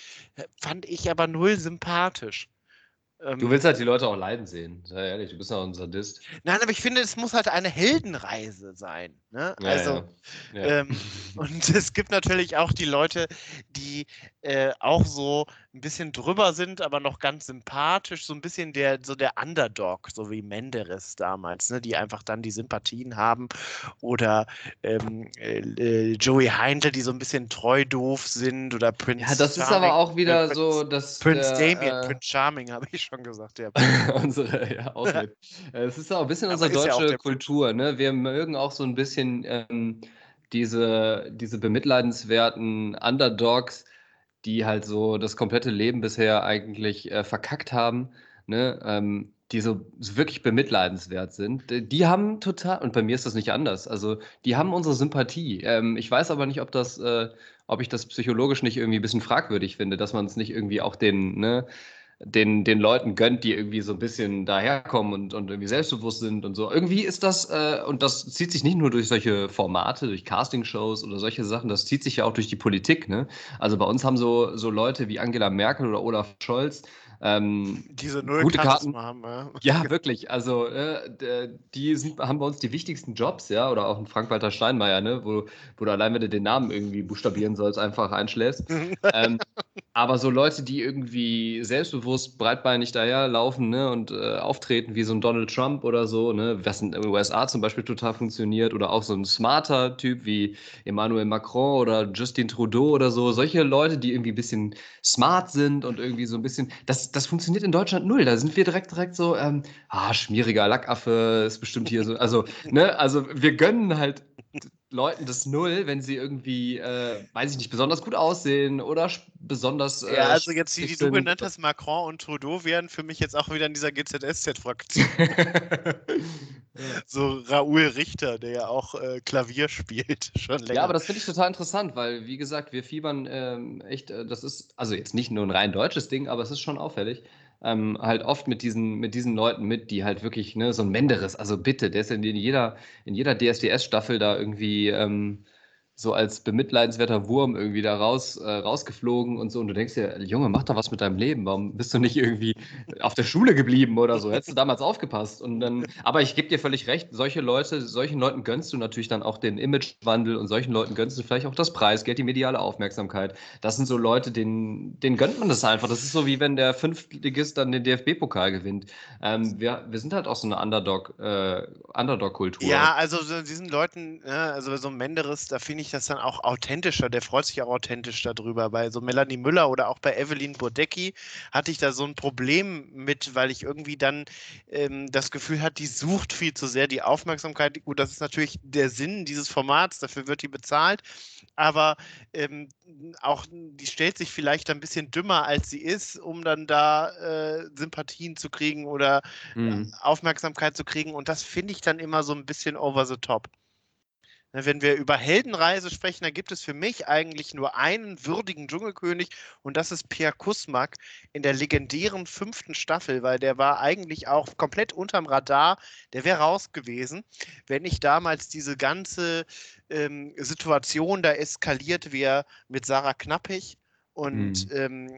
Fand ich aber null sympathisch. Ähm, du willst halt die Leute auch leiden sehen, sei ehrlich, du bist ja auch ein Sadist. Nein, aber ich finde, es muss halt eine Heldenreise sein. Ne? Ja, also, ja. Ja. Ähm, und es gibt natürlich auch die Leute, die äh, auch so ein bisschen drüber sind, aber noch ganz sympathisch, so ein bisschen der, so der Underdog, so wie Menderes damals, ne? die einfach dann die Sympathien haben. Oder ähm, äh, Joey Heindl, die so ein bisschen treu doof sind, oder Prince Ja, das Charming, ist aber auch wieder äh, so, dass. Prince der, Damien, äh, Prince Charming, habe ich schon gesagt, ja. unsere, ja, auch mit. Es ist auch ein bisschen unsere deutsche ja Kultur, ne? Wir mögen auch so ein bisschen ähm, diese, diese bemitleidenswerten Underdogs, die halt so das komplette Leben bisher eigentlich äh, verkackt haben, ne? Ähm, die so, wirklich bemitleidenswert sind, die haben total, und bei mir ist das nicht anders, also die haben unsere Sympathie. Ähm, ich weiß aber nicht, ob das, äh, ob ich das psychologisch nicht irgendwie ein bisschen fragwürdig finde, dass man es nicht irgendwie auch den, ne, den, den Leuten gönnt, die irgendwie so ein bisschen daherkommen und, und irgendwie selbstbewusst sind und so. Irgendwie ist das, äh, und das zieht sich nicht nur durch solche Formate, durch Castingshows oder solche Sachen, das zieht sich ja auch durch die Politik. Ne? Also bei uns haben so, so Leute wie Angela Merkel oder Olaf Scholz ähm, Diese Null gute Karten haben, ja. ja. wirklich. Also äh, die sind, haben bei uns die wichtigsten Jobs, ja, oder auch ein Frank-Walter Steinmeier, ne, wo, wo du allein, wenn du den Namen irgendwie buchstabieren sollst, einfach einschläfst. ähm, aber so Leute, die irgendwie selbstbewusst breitbeinig daherlaufen ne, und äh, auftreten wie so ein Donald Trump oder so, ne, was in den USA zum Beispiel total funktioniert, oder auch so ein smarter Typ wie Emmanuel Macron oder Justin Trudeau oder so, solche Leute, die irgendwie ein bisschen smart sind und irgendwie so ein bisschen, das das, funktioniert in Deutschland null. Da sind wir direkt, direkt so, ähm, ah, schmieriger Lackaffe ist bestimmt hier so. Also, ne, also wir gönnen halt Leuten das null, wenn sie irgendwie, äh, weiß ich nicht, besonders gut aussehen oder besonders. Äh, ja, also jetzt, die, die du genannt hast, Macron und Trudeau, wären für mich jetzt auch wieder in dieser GZSZ-Fraktion. so Raoul Richter, der ja auch äh, Klavier spielt, schon länger. Ja, aber das finde ich total interessant, weil, wie gesagt, wir fiebern ähm, echt, äh, das ist, also jetzt nicht nur ein rein deutsches Ding, aber es ist schon auffällig ähm, halt oft mit diesen, mit diesen Leuten mit, die halt wirklich, ne, so ein Menderes, also bitte, der ist in jeder, in jeder DSDS-Staffel da irgendwie ähm, so als bemitleidenswerter Wurm irgendwie da raus, äh, rausgeflogen und so. Und du denkst dir, Junge, mach doch was mit deinem Leben. Warum bist du nicht irgendwie auf der Schule geblieben oder so? Hättest du damals aufgepasst. Und dann, aber ich gebe dir völlig recht, solche Leute, solchen Leuten gönnst du natürlich dann auch den Imagewandel und solchen Leuten gönnst du vielleicht auch das Preisgeld, die mediale Aufmerksamkeit. Das sind so Leute, denen, denen gönnt man das einfach. Das ist so wie wenn der Fünftligist dann den DFB-Pokal gewinnt. Ähm, wir, wir sind halt auch so eine Underdog, äh, Underdog-Kultur. Ja, also so diesen Leuten, äh, also so Menderes, da finde ich ich das dann auch authentischer, der freut sich auch authentisch darüber. Bei so Melanie Müller oder auch bei Evelyn Burdecki hatte ich da so ein Problem mit, weil ich irgendwie dann ähm, das Gefühl hatte, die sucht viel zu sehr die Aufmerksamkeit. Gut, das ist natürlich der Sinn dieses Formats, dafür wird die bezahlt, aber ähm, auch die stellt sich vielleicht ein bisschen dümmer, als sie ist, um dann da äh, Sympathien zu kriegen oder mhm. Aufmerksamkeit zu kriegen. Und das finde ich dann immer so ein bisschen over the top. Ne, wenn wir über Heldenreise sprechen, dann gibt es für mich eigentlich nur einen würdigen Dschungelkönig und das ist Pierre Kusmak in der legendären fünften Staffel, weil der war eigentlich auch komplett unterm Radar. Der wäre raus gewesen, wenn nicht damals diese ganze ähm, Situation da eskaliert wäre mit Sarah Knappig und mhm. ähm,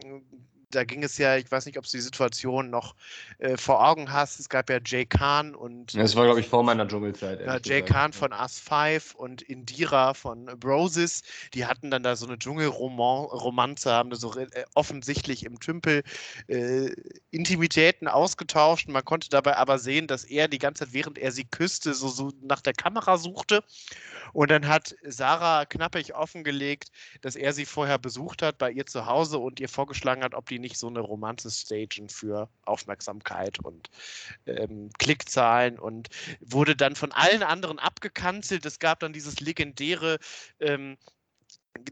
da ging es ja, ich weiß nicht, ob du die Situation noch äh, vor Augen hast. Es gab ja Jay Khan und. Das war, glaube ich, vor meiner Dschungelzeit. Ja, Jay. Khan von Us 5 und Indira von Brosis. Die hatten dann da so eine Dschungelromanze, haben da so äh, offensichtlich im Tümpel äh, Intimitäten ausgetauscht. Man konnte dabei aber sehen, dass er die ganze Zeit, während er sie küsste, so, so nach der Kamera suchte. Und dann hat Sarah knappig offengelegt, dass er sie vorher besucht hat bei ihr zu Hause und ihr vorgeschlagen hat, ob die nicht so eine Romanze stagen für Aufmerksamkeit und ähm, Klickzahlen und wurde dann von allen anderen abgekanzelt. Es gab dann dieses legendäre ähm,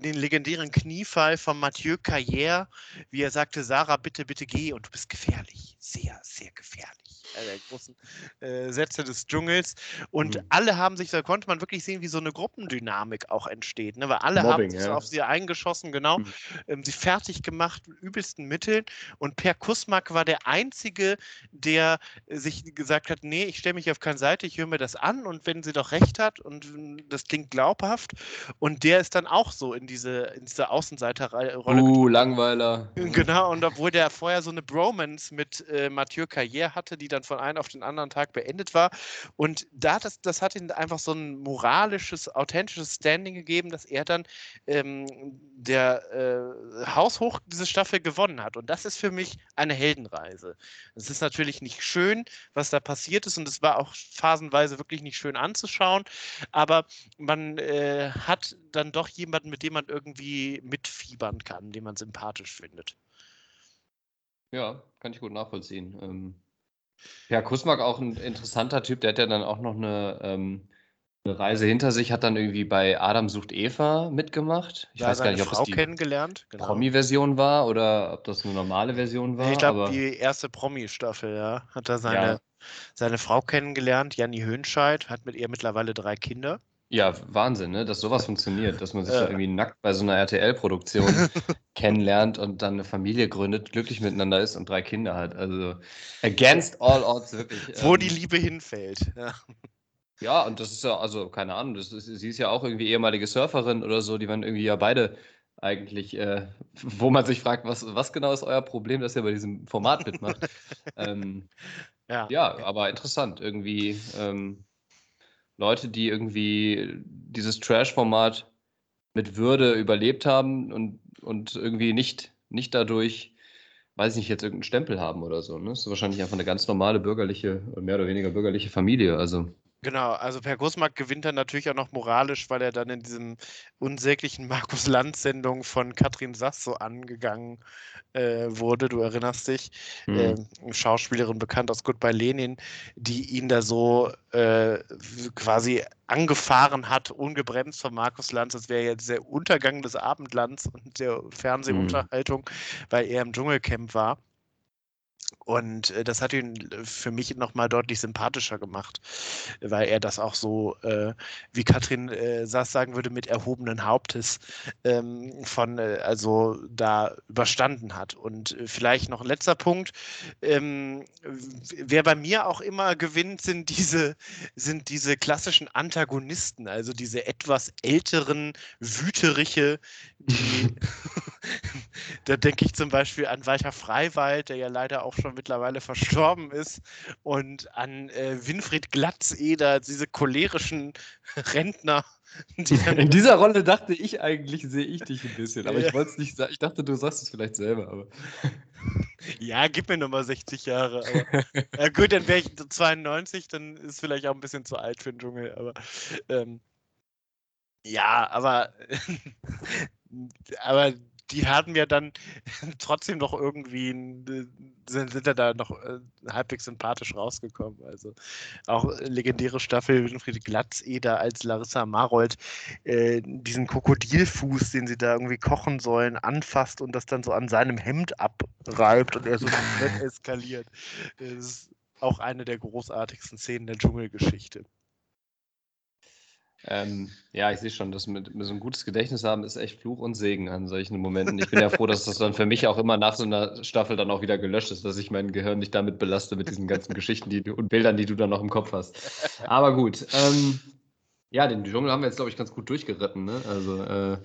den legendären Kniefall von Mathieu Carrière, wie er sagte, Sarah, bitte, bitte geh und du bist gefährlich. Sehr, sehr gefährlich. Äh, der großen äh, Sätze des Dschungels. Und mhm. alle haben sich, da konnte man wirklich sehen, wie so eine Gruppendynamik auch entsteht. Ne? Weil alle Mobbing, haben sich ja. auf sie eingeschossen, genau, mhm. ähm, sie fertig gemacht mit übelsten Mitteln. Und Per Kusmak war der Einzige, der sich gesagt hat, nee, ich stelle mich auf keine Seite, ich höre mir das an und wenn sie doch recht hat und das klingt glaubhaft. Und der ist dann auch so in diese, in diese Außenseiterrolle. Uh, Langweiler. Genau, und obwohl der vorher so eine Bromance mit äh, Mathieu Carrière hatte, die dann von einem auf den anderen Tag beendet war. Und da das, das hat ihm einfach so ein moralisches, authentisches Standing gegeben, dass er dann ähm, der äh, haushoch diese Staffel gewonnen hat. Und das ist für mich eine Heldenreise. Es ist natürlich nicht schön, was da passiert ist, und es war auch phasenweise wirklich nicht schön anzuschauen, aber man äh, hat dann doch jemanden, mit dem man irgendwie mitfiebern kann, den man sympathisch findet. Ja, kann ich gut nachvollziehen. Ähm, ja, Kusmak auch ein interessanter Typ, der hat ja dann auch noch eine, ähm, eine Reise hinter sich, hat dann irgendwie bei Adam sucht Eva mitgemacht. Ich da weiß gar nicht, ob Frau das die kennengelernt, genau. Promi-Version war oder ob das eine normale Version war. Ich glaube, die erste Promi-Staffel, ja. Hat er seine, ja. seine Frau kennengelernt, Janni Höhnscheid, hat mit ihr mittlerweile drei Kinder. Ja, Wahnsinn, ne? dass sowas funktioniert, dass man sich ja. da irgendwie nackt bei so einer RTL-Produktion kennenlernt und dann eine Familie gründet, glücklich miteinander ist und drei Kinder hat. Also against all odds wirklich. Wo ähm, die Liebe hinfällt. Ja. ja, und das ist ja, also keine Ahnung, das ist, sie ist ja auch irgendwie ehemalige Surferin oder so, die waren irgendwie ja beide eigentlich, äh, wo man sich fragt, was, was genau ist euer Problem, dass ihr bei diesem Format mitmacht. ähm, ja. ja, aber interessant, irgendwie. Ähm, Leute, die irgendwie dieses Trash-Format mit Würde überlebt haben und, und irgendwie nicht, nicht dadurch, weiß ich nicht, jetzt irgendeinen Stempel haben oder so. Ne? Das ist wahrscheinlich einfach eine ganz normale bürgerliche, mehr oder weniger bürgerliche Familie. Also Genau, also Per Gusmark gewinnt dann natürlich auch noch moralisch, weil er dann in diesem unsäglichen Markus Land-Sendung von Katrin Sass so angegangen äh, wurde. Du erinnerst dich, mhm. äh, Schauspielerin bekannt aus Goodbye Lenin, die ihn da so äh, quasi angefahren hat, ungebremst von Markus Lanz. Das wäre jetzt der Untergang des Abendlands und der Fernsehunterhaltung, mhm. weil er im Dschungelcamp war. Und äh, das hat ihn äh, für mich nochmal deutlich sympathischer gemacht, weil er das auch so, äh, wie Katrin äh, Sass sagen würde, mit erhobenen Hauptes ähm, von, äh, also da überstanden hat. Und äh, vielleicht noch ein letzter Punkt. Ähm, wer bei mir auch immer gewinnt, sind diese, sind diese klassischen Antagonisten, also diese etwas älteren, wüteriche, die, da denke ich zum Beispiel an Walter Freiwald, der ja leider auch schon mittlerweile verstorben ist, und an äh, Winfried Glatzeder, diese cholerischen Rentner. Die In dieser Rolle dachte ich eigentlich, sehe ich dich ein bisschen, aber ja. ich wollte es nicht sagen. Ich dachte, du sagst es vielleicht selber, aber. Ja, gib mir nochmal 60 Jahre. Aber, ja, gut, dann wäre ich 92, dann ist vielleicht auch ein bisschen zu alt für den Dschungel, aber. Ähm, ja, aber. aber die haben ja dann trotzdem noch irgendwie, sind, sind ja da noch äh, halbwegs sympathisch rausgekommen. Also auch legendäre Staffel Winfried Glatzeder als Larissa Marold äh, diesen Krokodilfuß, den sie da irgendwie kochen sollen, anfasst und das dann so an seinem Hemd abreibt und er so komplett eskaliert. Das ist auch eine der großartigsten Szenen der Dschungelgeschichte. Ähm, ja, ich sehe schon, dass mit, mit, so ein gutes Gedächtnis haben ist echt Fluch und Segen an solchen Momenten. Ich bin ja froh, dass das dann für mich auch immer nach so einer Staffel dann auch wieder gelöscht ist, dass ich mein Gehirn nicht damit belaste mit diesen ganzen Geschichten die du, und Bildern, die du dann noch im Kopf hast. Aber gut. Ähm, ja, den Dschungel haben wir jetzt, glaube ich, ganz gut durchgeritten. Ne? Also, äh,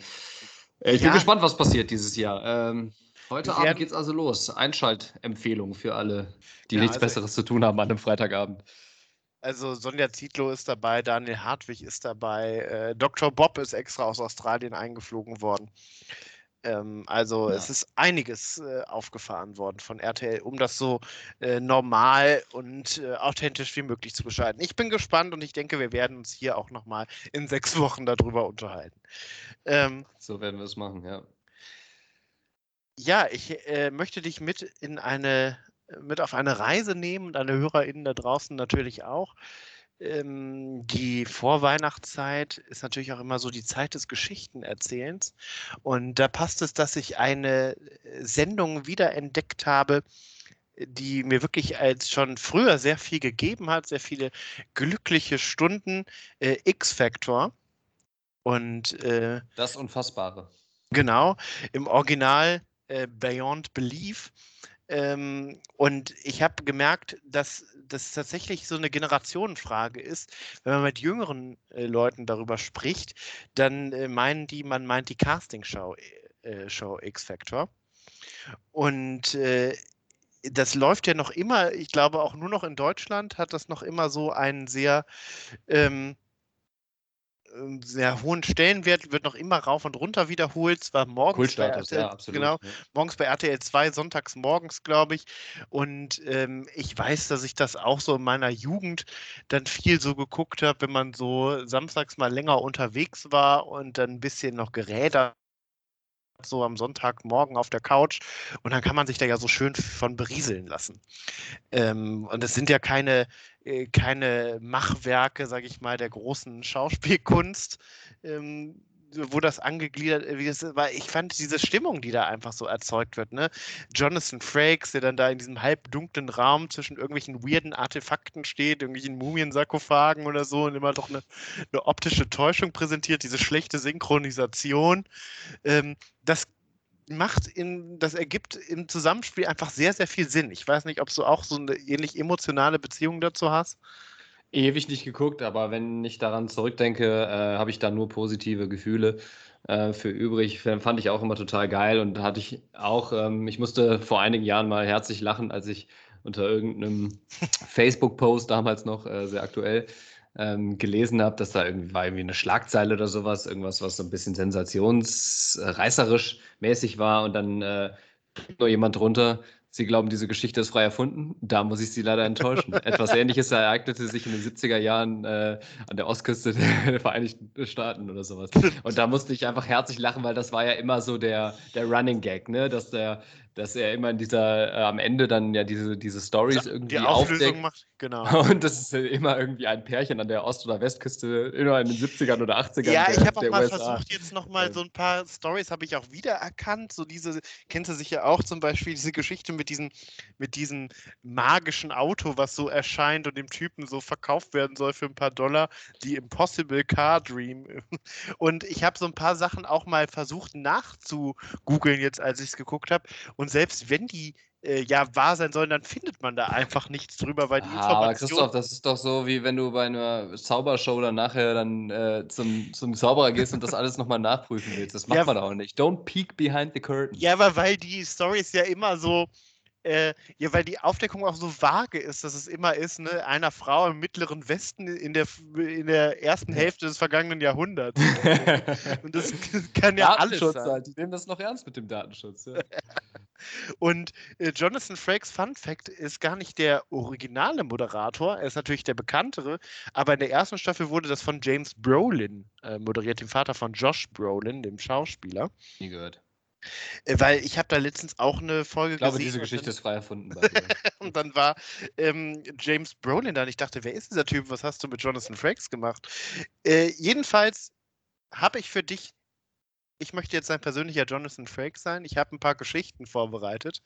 ich bin ja. gespannt, was passiert dieses Jahr. Ähm, heute Abend geht es also los. Einschaltempfehlung für alle, die ja, nichts also Besseres zu tun haben an einem Freitagabend. Also Sonja Zietlow ist dabei, Daniel Hartwig ist dabei, äh, Dr. Bob ist extra aus Australien eingeflogen worden. Ähm, also ja. es ist einiges äh, aufgefahren worden von RTL, um das so äh, normal und äh, authentisch wie möglich zu bescheiden. Ich bin gespannt und ich denke, wir werden uns hier auch nochmal in sechs Wochen darüber unterhalten. Ähm, so werden wir es machen, ja. Ja, ich äh, möchte dich mit in eine mit auf eine Reise nehmen und alle HörerInnen da draußen natürlich auch. ähm, die Vorweihnachtszeit ist natürlich auch immer so die Zeit des Geschichtenerzählens. Und da passt es, dass ich eine äh, Sendung wiederentdeckt habe, die mir wirklich als schon früher sehr viel gegeben hat, sehr viele glückliche Stunden. Äh, X-Factor. Und äh, das Unfassbare. Genau, im Original äh, Beyond Belief. Ähm, und ich habe gemerkt, dass das tatsächlich so eine Generationenfrage ist. Wenn man mit jüngeren äh, Leuten darüber spricht, dann äh, meinen die, man meint die Castingshow äh, Show X Factor. Und äh, das läuft ja noch immer, ich glaube auch nur noch in Deutschland hat das noch immer so einen sehr ähm, sehr hohen Stellenwert, wird noch immer rauf und runter wiederholt. Zwar morgens bei RTL, ja, absolut, genau, ja. morgens bei RTL 2, sonntags morgens, glaube ich. Und ähm, ich weiß, dass ich das auch so in meiner Jugend dann viel so geguckt habe, wenn man so samstags mal länger unterwegs war und dann ein bisschen noch gerädert so am Sonntagmorgen auf der Couch und dann kann man sich da ja so schön von berieseln lassen. Ähm, und es sind ja keine, äh, keine Machwerke, sage ich mal, der großen Schauspielkunst. Ähm, wo das angegliedert ist, weil ich fand diese Stimmung, die da einfach so erzeugt wird, ne? Jonathan Frakes, der dann da in diesem halbdunklen Raum zwischen irgendwelchen weirden Artefakten steht, irgendwelchen Mumiensarkophagen oder so und immer doch eine, eine optische Täuschung präsentiert, diese schlechte Synchronisation. Ähm, das macht in, das ergibt im Zusammenspiel einfach sehr, sehr viel Sinn. Ich weiß nicht, ob du auch so eine ähnlich emotionale Beziehung dazu hast. Ewig nicht geguckt, aber wenn ich daran zurückdenke, äh, habe ich da nur positive Gefühle äh, für übrig. Fand ich auch immer total geil und hatte ich auch, ähm, ich musste vor einigen Jahren mal herzlich lachen, als ich unter irgendeinem Facebook-Post damals noch äh, sehr aktuell ähm, gelesen habe, dass da irgendwie war irgendwie eine Schlagzeile oder sowas, irgendwas, was so ein bisschen sensationsreißerisch mäßig war und dann äh, nur jemand drunter, Sie glauben, diese Geschichte ist frei erfunden? Da muss ich Sie leider enttäuschen. Etwas Ähnliches ereignete sich in den 70er Jahren äh, an der Ostküste der Vereinigten Staaten oder sowas. Und da musste ich einfach herzlich lachen, weil das war ja immer so der, der Running Gag, ne? dass der dass er immer in dieser, äh, am Ende dann ja diese, diese Stories irgendwie die Auflösung aufdeckt. macht. Genau. Und das ist immer irgendwie ein Pärchen an der Ost- oder Westküste, immer in den 70ern oder 80ern. Ja, der, ich habe auch mal USA. versucht, jetzt nochmal so ein paar Stories habe ich auch wiedererkannt. So diese, kennst du sicher auch zum Beispiel diese Geschichte mit diesem, mit diesem magischen Auto, was so erscheint und dem Typen so verkauft werden soll für ein paar Dollar, die Impossible Car Dream. Und ich habe so ein paar Sachen auch mal versucht nachzugoogeln jetzt, als ich es geguckt habe. Und selbst wenn die äh, ja wahr sein sollen, dann findet man da einfach nichts drüber, weil die ah, Information. Aber Christoph, das ist doch so, wie wenn du bei einer Zaubershow dann nachher dann äh, zum, zum Zauberer gehst und das alles nochmal nachprüfen willst. Das macht ja, man auch nicht. Don't peek behind the curtain. Ja, aber weil die Stories ja immer so äh, ja, weil die Aufdeckung auch so vage ist, dass es immer ist, ne, einer Frau im mittleren Westen in der, in der ersten Hälfte des vergangenen Jahrhunderts. Und das kann ja alles sein. Halt. Die nehmen das noch ernst mit dem Datenschutz. Ja. Und äh, Jonathan Frakes Fun Fact ist gar nicht der originale Moderator, er ist natürlich der bekanntere, aber in der ersten Staffel wurde das von James Brolin äh, moderiert, dem Vater von Josh Brolin, dem Schauspieler. Nie gehört. Äh, weil ich habe da letztens auch eine Folge gesehen. Ich glaube, gesehen diese Geschichte dann, ist frei erfunden. und dann war ähm, James Brolin da und ich dachte, wer ist dieser Typ? Was hast du mit Jonathan Frakes gemacht? Äh, jedenfalls habe ich für dich, ich möchte jetzt ein persönlicher Jonathan Frakes sein. Ich habe ein paar Geschichten vorbereitet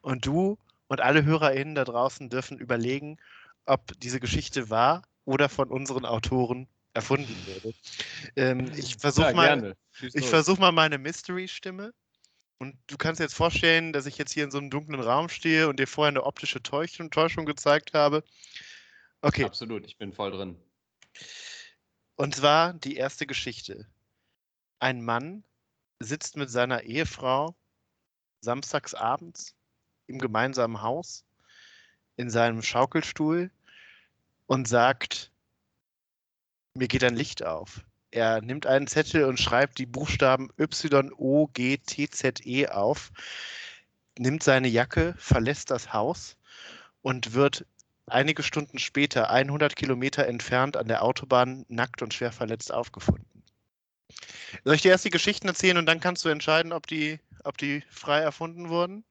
und du und alle HörerInnen da draußen dürfen überlegen, ob diese Geschichte wahr oder von unseren Autoren erfunden wurde. Ähm, ich versuche ja, mal, ich versuche mal meine Mystery-Stimme. Und du kannst dir jetzt vorstellen, dass ich jetzt hier in so einem dunklen Raum stehe und dir vorher eine optische Täuschung, Täuschung gezeigt habe. Okay. Absolut, ich bin voll drin. Und zwar die erste Geschichte. Ein Mann sitzt mit seiner Ehefrau samstags abends im gemeinsamen Haus in seinem Schaukelstuhl und sagt, mir geht ein Licht auf. Er nimmt einen Zettel und schreibt die Buchstaben Y-O-G-T-Z-E auf, nimmt seine Jacke, verlässt das Haus und wird einige Stunden später, 100 Kilometer entfernt an der Autobahn, nackt und schwer verletzt aufgefunden. Soll ich dir erst die Geschichten erzählen und dann kannst du entscheiden, ob die, ob die frei erfunden wurden?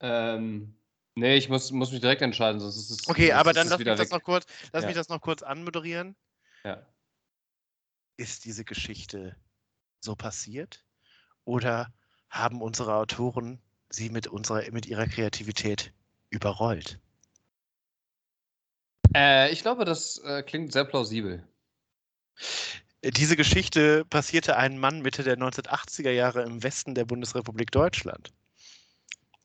Ähm, Nee, ich muss, muss mich direkt entscheiden, sonst ist es. Okay, aber dann lass, mich das, noch kurz, lass Ja. mich das noch kurz anmoderieren. Ja. Ist diese Geschichte so passiert? Oder haben unsere Autoren sie mit, unserer, mit ihrer Kreativität überrollt? Äh, ich glaube, das äh, klingt sehr plausibel. Diese Geschichte passierte einem Mann Mitte der 1980er Jahre im Westen der Bundesrepublik Deutschland.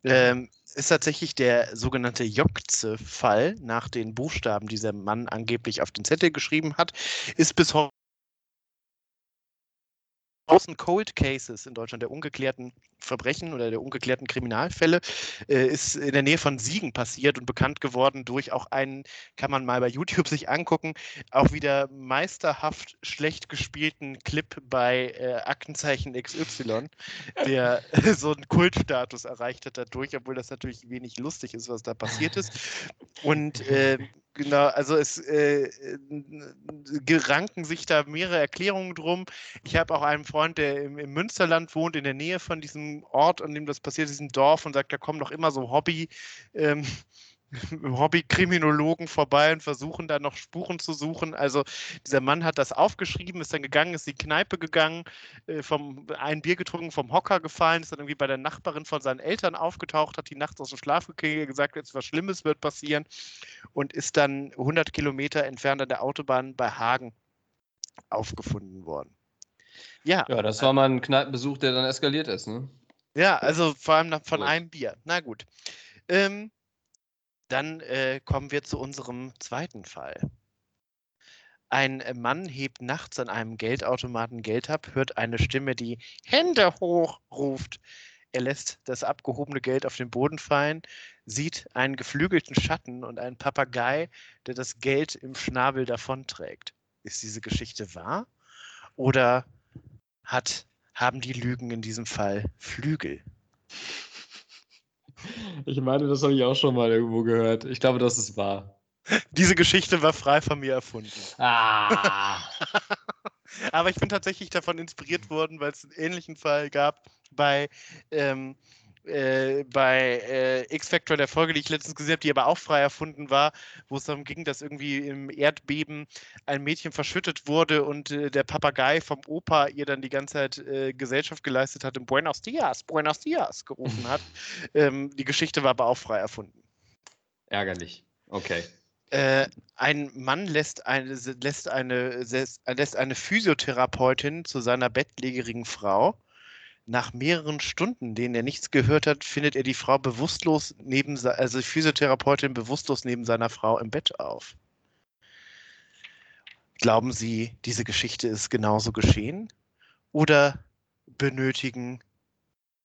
Ähm, ist tatsächlich der sogenannte Jokze-Fall nach den Buchstaben, die dieser Mann angeblich auf den Zettel geschrieben hat, ist bis heute großen Cold Cases in Deutschland der ungeklärten Verbrechen oder der ungeklärten Kriminalfälle äh, ist in der Nähe von Siegen passiert und bekannt geworden durch auch einen, kann man mal bei YouTube sich angucken, auch wieder meisterhaft schlecht gespielten Clip bei äh, Aktenzeichen XY, der so einen Kultstatus erreicht hat dadurch, obwohl das natürlich wenig lustig ist, was da passiert ist. Und äh, genau, also es äh, ranken sich da mehrere Erklärungen drum. Ich habe auch einen Freund, der im, im Münsterland wohnt, in der Nähe von diesem Ort, an dem das passiert, diesem Dorf, und sagt, da kommen doch immer so Hobby. Ähm, Hobby-Kriminologen vorbei und versuchen da noch Spuren zu suchen. Also dieser Mann hat das aufgeschrieben, ist dann gegangen, ist in die Kneipe gegangen, äh, vom, ein Bier getrunken, vom Hocker gefallen, ist dann irgendwie bei der Nachbarin von seinen Eltern aufgetaucht, hat die nachts aus dem Schlaf gekriegt, gesagt, jetzt was Schlimmes wird passieren und ist dann 100 Kilometer entfernt an der Autobahn bei Hagen aufgefunden worden. Ja, Ja, das war mal ein Kneipenbesuch, der dann eskaliert ist, ne? ja, also vor allem von einem Bier. Na gut. Ähm, dann äh, kommen wir zu unserem zweiten Fall. Ein äh, Mann hebt nachts an einem Geldautomaten Geld ab, hört eine Stimme, die Hände hoch ruft. Er lässt das abgehobene Geld auf den Boden fallen, sieht einen geflügelten Schatten und einen Papagei, der das Geld im Schnabel davonträgt. Ist diese Geschichte wahr? Oder hat, haben die Lügen in diesem Fall Flügel? Ich meine, das habe ich auch schon mal irgendwo gehört. Ich glaube, das ist wahr. Diese Geschichte war frei von mir erfunden. Ah! Aber ich bin tatsächlich davon inspiriert worden, weil es einen ähnlichen Fall gab bei, ähm, äh, bei äh, X-Factor, der Folge, die ich letztens gesehen habe, die aber auch frei erfunden war, wo es darum ging, dass irgendwie im Erdbeben ein Mädchen verschüttet wurde und äh, der Papagei vom Opa ihr dann die ganze Zeit äh, Gesellschaft geleistet hat und Buenos Dias, Buenos Dias gerufen hat. ähm, die Geschichte war aber auch frei erfunden. Ärgerlich. Okay. Äh, ein Mann lässt eine, lässt, eine, lässt eine Physiotherapeutin zu seiner bettlägerigen Frau. Nach mehreren Stunden, denen er nichts gehört hat, findet er die Frau bewusstlos neben, also Physiotherapeutin bewusstlos neben seiner Frau im Bett auf. Glauben Sie, diese Geschichte ist genauso geschehen? Oder benötigen,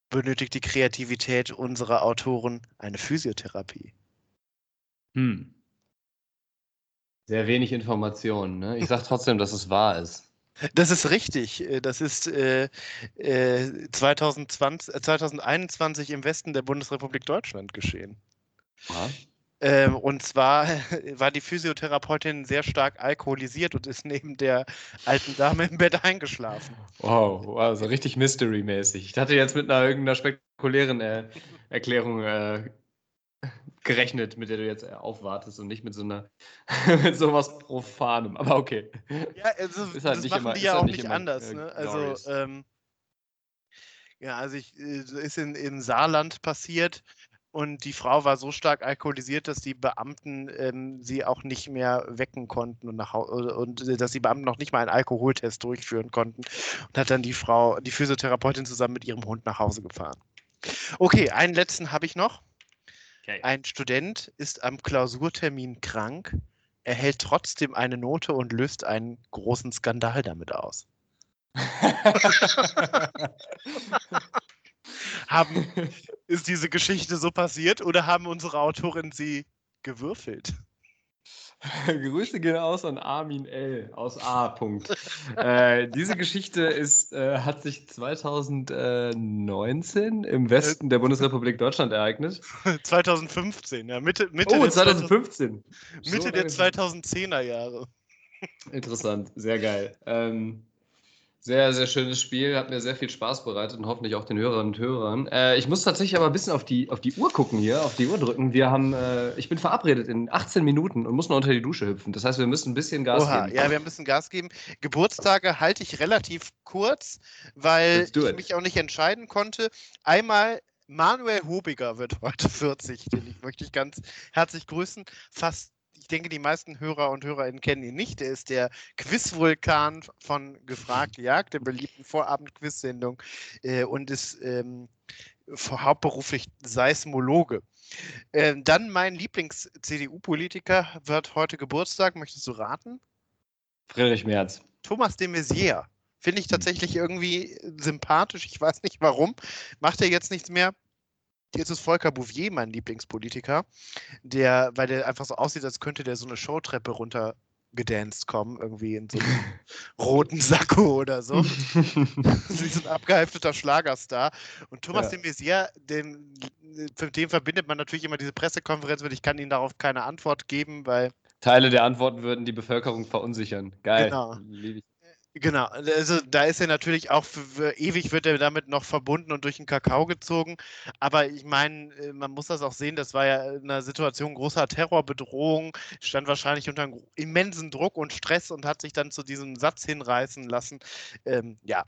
benötigt die Kreativität unserer Autoren eine Physiotherapie? Hm. Sehr wenig Informationen, ne? Ich sag trotzdem, dass es wahr ist. Das ist richtig. Äh, Das ist äh, äh, 2020, äh, 2021 im Westen der Bundesrepublik Deutschland geschehen. Ja? Ähm, und zwar war die Physiotherapeutin sehr stark alkoholisiert und ist neben der alten Dame im Bett eingeschlafen. Wow, wow, so richtig Mystery-mäßig. Ich hatte jetzt mit einer irgendeiner spektakulären äh, Erklärung äh, gerechnet, mit der du jetzt äh, aufwartest und nicht mit so einer mit sowas Profanem. Aber okay. Ja, also Ist halt das nicht machen immer- die ja halt auch nicht immer, anders. äh, Ne? Also glorious. ähm, ja, also ich, äh, ist in, in Saarland passiert und die Frau war so stark alkoholisiert, dass die Beamten ähm, sie auch nicht mehr wecken konnten und, nach, und äh, dass die Beamten noch nicht mal einen Alkoholtest durchführen konnten und hat dann die Frau, die Physiotherapeutin zusammen mit ihrem Hund nach Hause gefahren. Okay, einen letzten habe ich noch. Okay. Ein Student ist am Klausurtermin krank, erhält trotzdem eine Note und löst einen großen Skandal damit aus. Haben, ist diese Geschichte so passiert oder haben unsere Autorin sie gewürfelt? Grüße gehen aus an Armin L. aus A. Punkt. äh, diese Geschichte ist, äh, hat sich 2019 im Westen der Bundesrepublik Deutschland ereignet. 2015, ja, Mitte, Mitte, Oh, der, 2015. 2000 Mitte So der lange- 2010er Jahre. Interessant, sehr geil. Ähm, Sehr, sehr schönes Spiel, hat mir sehr viel Spaß bereitet und hoffentlich auch den Hörerinnen und Hörern. Äh, ich muss tatsächlich aber ein bisschen auf die, auf die Uhr gucken hier, auf die Uhr drücken. Wir haben, äh, ich bin verabredet in 18 Minuten und muss noch unter die Dusche hüpfen. Das heißt, wir müssen ein bisschen Gas Oha, geben. Ja, wir müssen Gas geben. Geburtstage halte ich relativ kurz, weil ich mich auch nicht entscheiden konnte. Einmal Manuel Hobiger wird heute 40, den ich möchte ich ganz herzlich grüßen. Fast denke, die meisten Hörer und Hörerinnen kennen ihn nicht. Er ist der Quizvulkan von Gefragt Jagd, der beliebten Vorabend-Quiz-Sendung äh, und ist ähm, hauptberuflich Seismologe. Äh, dann mein Lieblings-CDU-Politiker wird heute Geburtstag. Möchtest du raten? Friedrich Merz. Thomas de Maizière. Finde ich tatsächlich irgendwie sympathisch. Ich weiß nicht warum. Macht er jetzt nichts mehr. Jetzt ist Volker Bouvier mein Lieblingspolitiker, der, weil der einfach so aussieht, als könnte der so eine Showtreppe runter gedanced kommen, irgendwie in so einem roten Sakko oder so. Sie sind abgehalfteter Schlagerstar. Und Thomas ja. de Maizière, den, dem verbindet man natürlich immer diese Pressekonferenz mit, ich kann Ihnen darauf keine Antwort geben, weil. Teile der Antworten würden die Bevölkerung verunsichern. Geil. Genau. Genau, also da ist er natürlich auch für, für ewig wird er damit noch verbunden und durch den Kakao gezogen. Aber ich meine, äh, man muss das auch sehen, das war ja in einer Situation großer Terrorbedrohung, stand wahrscheinlich unter einem immensen Druck und Stress und hat sich dann zu diesem Satz hinreißen lassen. Ähm, ja.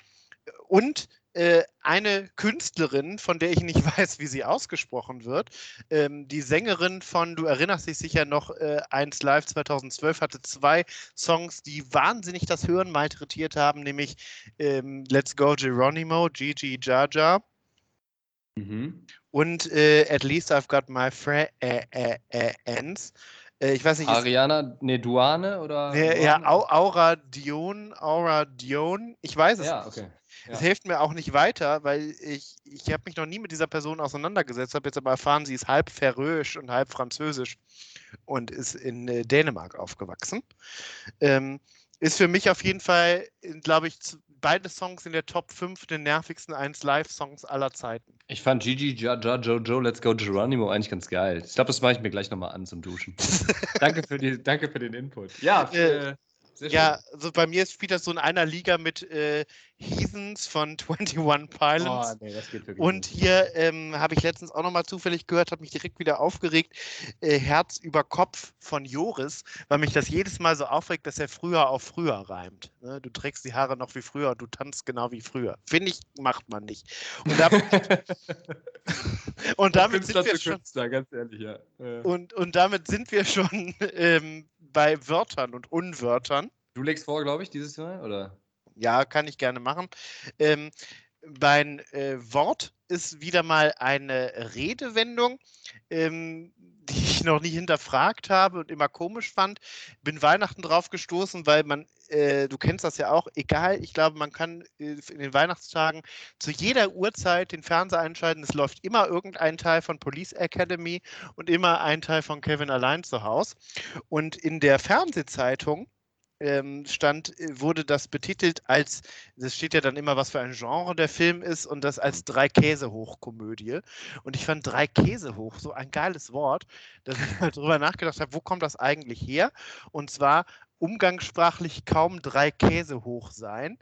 Und äh, eine Künstlerin, von der ich nicht weiß, wie sie ausgesprochen wird. Ähm, die Sängerin von, du erinnerst dich sicher noch, äh, 1 Live 2012 hatte zwei Songs, die wahnsinnig das Hören malträtiert haben, nämlich ähm, Let's Go Geronimo, Gigi Jaja. Mhm. Und äh, At Least I've Got My Friends. Äh, ich weiß nicht. Ariana, ne, Duane oder? Nee, ja, Aura Dion, Aura Dion. Ich weiß es ja, okay. Es hilft mir auch nicht weiter, weil ich, ich habe mich noch nie mit dieser Person auseinandergesetzt, habe jetzt aber erfahren, sie ist halb färöisch und halb französisch und ist in äh, Dänemark aufgewachsen. Ähm, ist für mich auf jeden Fall, glaube ich, beide Songs in der Top 5 der nervigsten 1 Live-Songs aller Zeiten. Ich fand Gigi, Ja, Ja, Jojo, Let's Go Geronimo eigentlich ganz geil. Ich glaube, das mache ich mir gleich nochmal an zum Duschen. danke, für die, danke für den Input. Ja, für, äh, ja, also bei mir spielt das so in einer Liga mit äh, Heathens von 21 Pilots. Oh, nee, das geht wirklich Und hier ähm, habe ich letztens auch nochmal zufällig gehört, habe mich direkt wieder aufgeregt. Äh, Herz über Kopf von Joris, weil mich das jedes Mal so aufregt, dass er früher auf früher reimt. Ne? Du trägst die Haare noch wie früher du tanzt genau wie früher. Finde ich, macht man nicht. Und damit, und damit sind wir schon. Künstler, ganz ehrlich, ja. Und, und damit sind wir schon ähm, bei Wörtern und Unwörtern. Du legst vor, glaube ich, dieses Mal, oder? Ja, kann ich gerne machen. Ähm, mein äh, Wort ist wieder mal eine Redewendung, ähm, die ich noch nie hinterfragt habe und immer komisch fand. Bin Weihnachten drauf gestoßen, weil man, äh, du kennst das ja auch, egal, ich glaube, man kann äh, in den Weihnachtstagen zu jeder Uhrzeit den Fernseher einschalten. Es läuft immer irgendein Teil von Police Academy und immer ein Teil von Kevin allein zu Hause. Und in der Fernsehzeitung ähm, stand, äh, wurde das betitelt als, das steht ja dann immer, was für ein Genre der Film ist und das als drei Käse hoch Komödie. Und ich fand drei Käse hoch so ein geiles Wort, dass ich mal drüber nachgedacht habe, wo kommt das eigentlich her? Und zwar umgangssprachlich kaum drei Käse hoch sein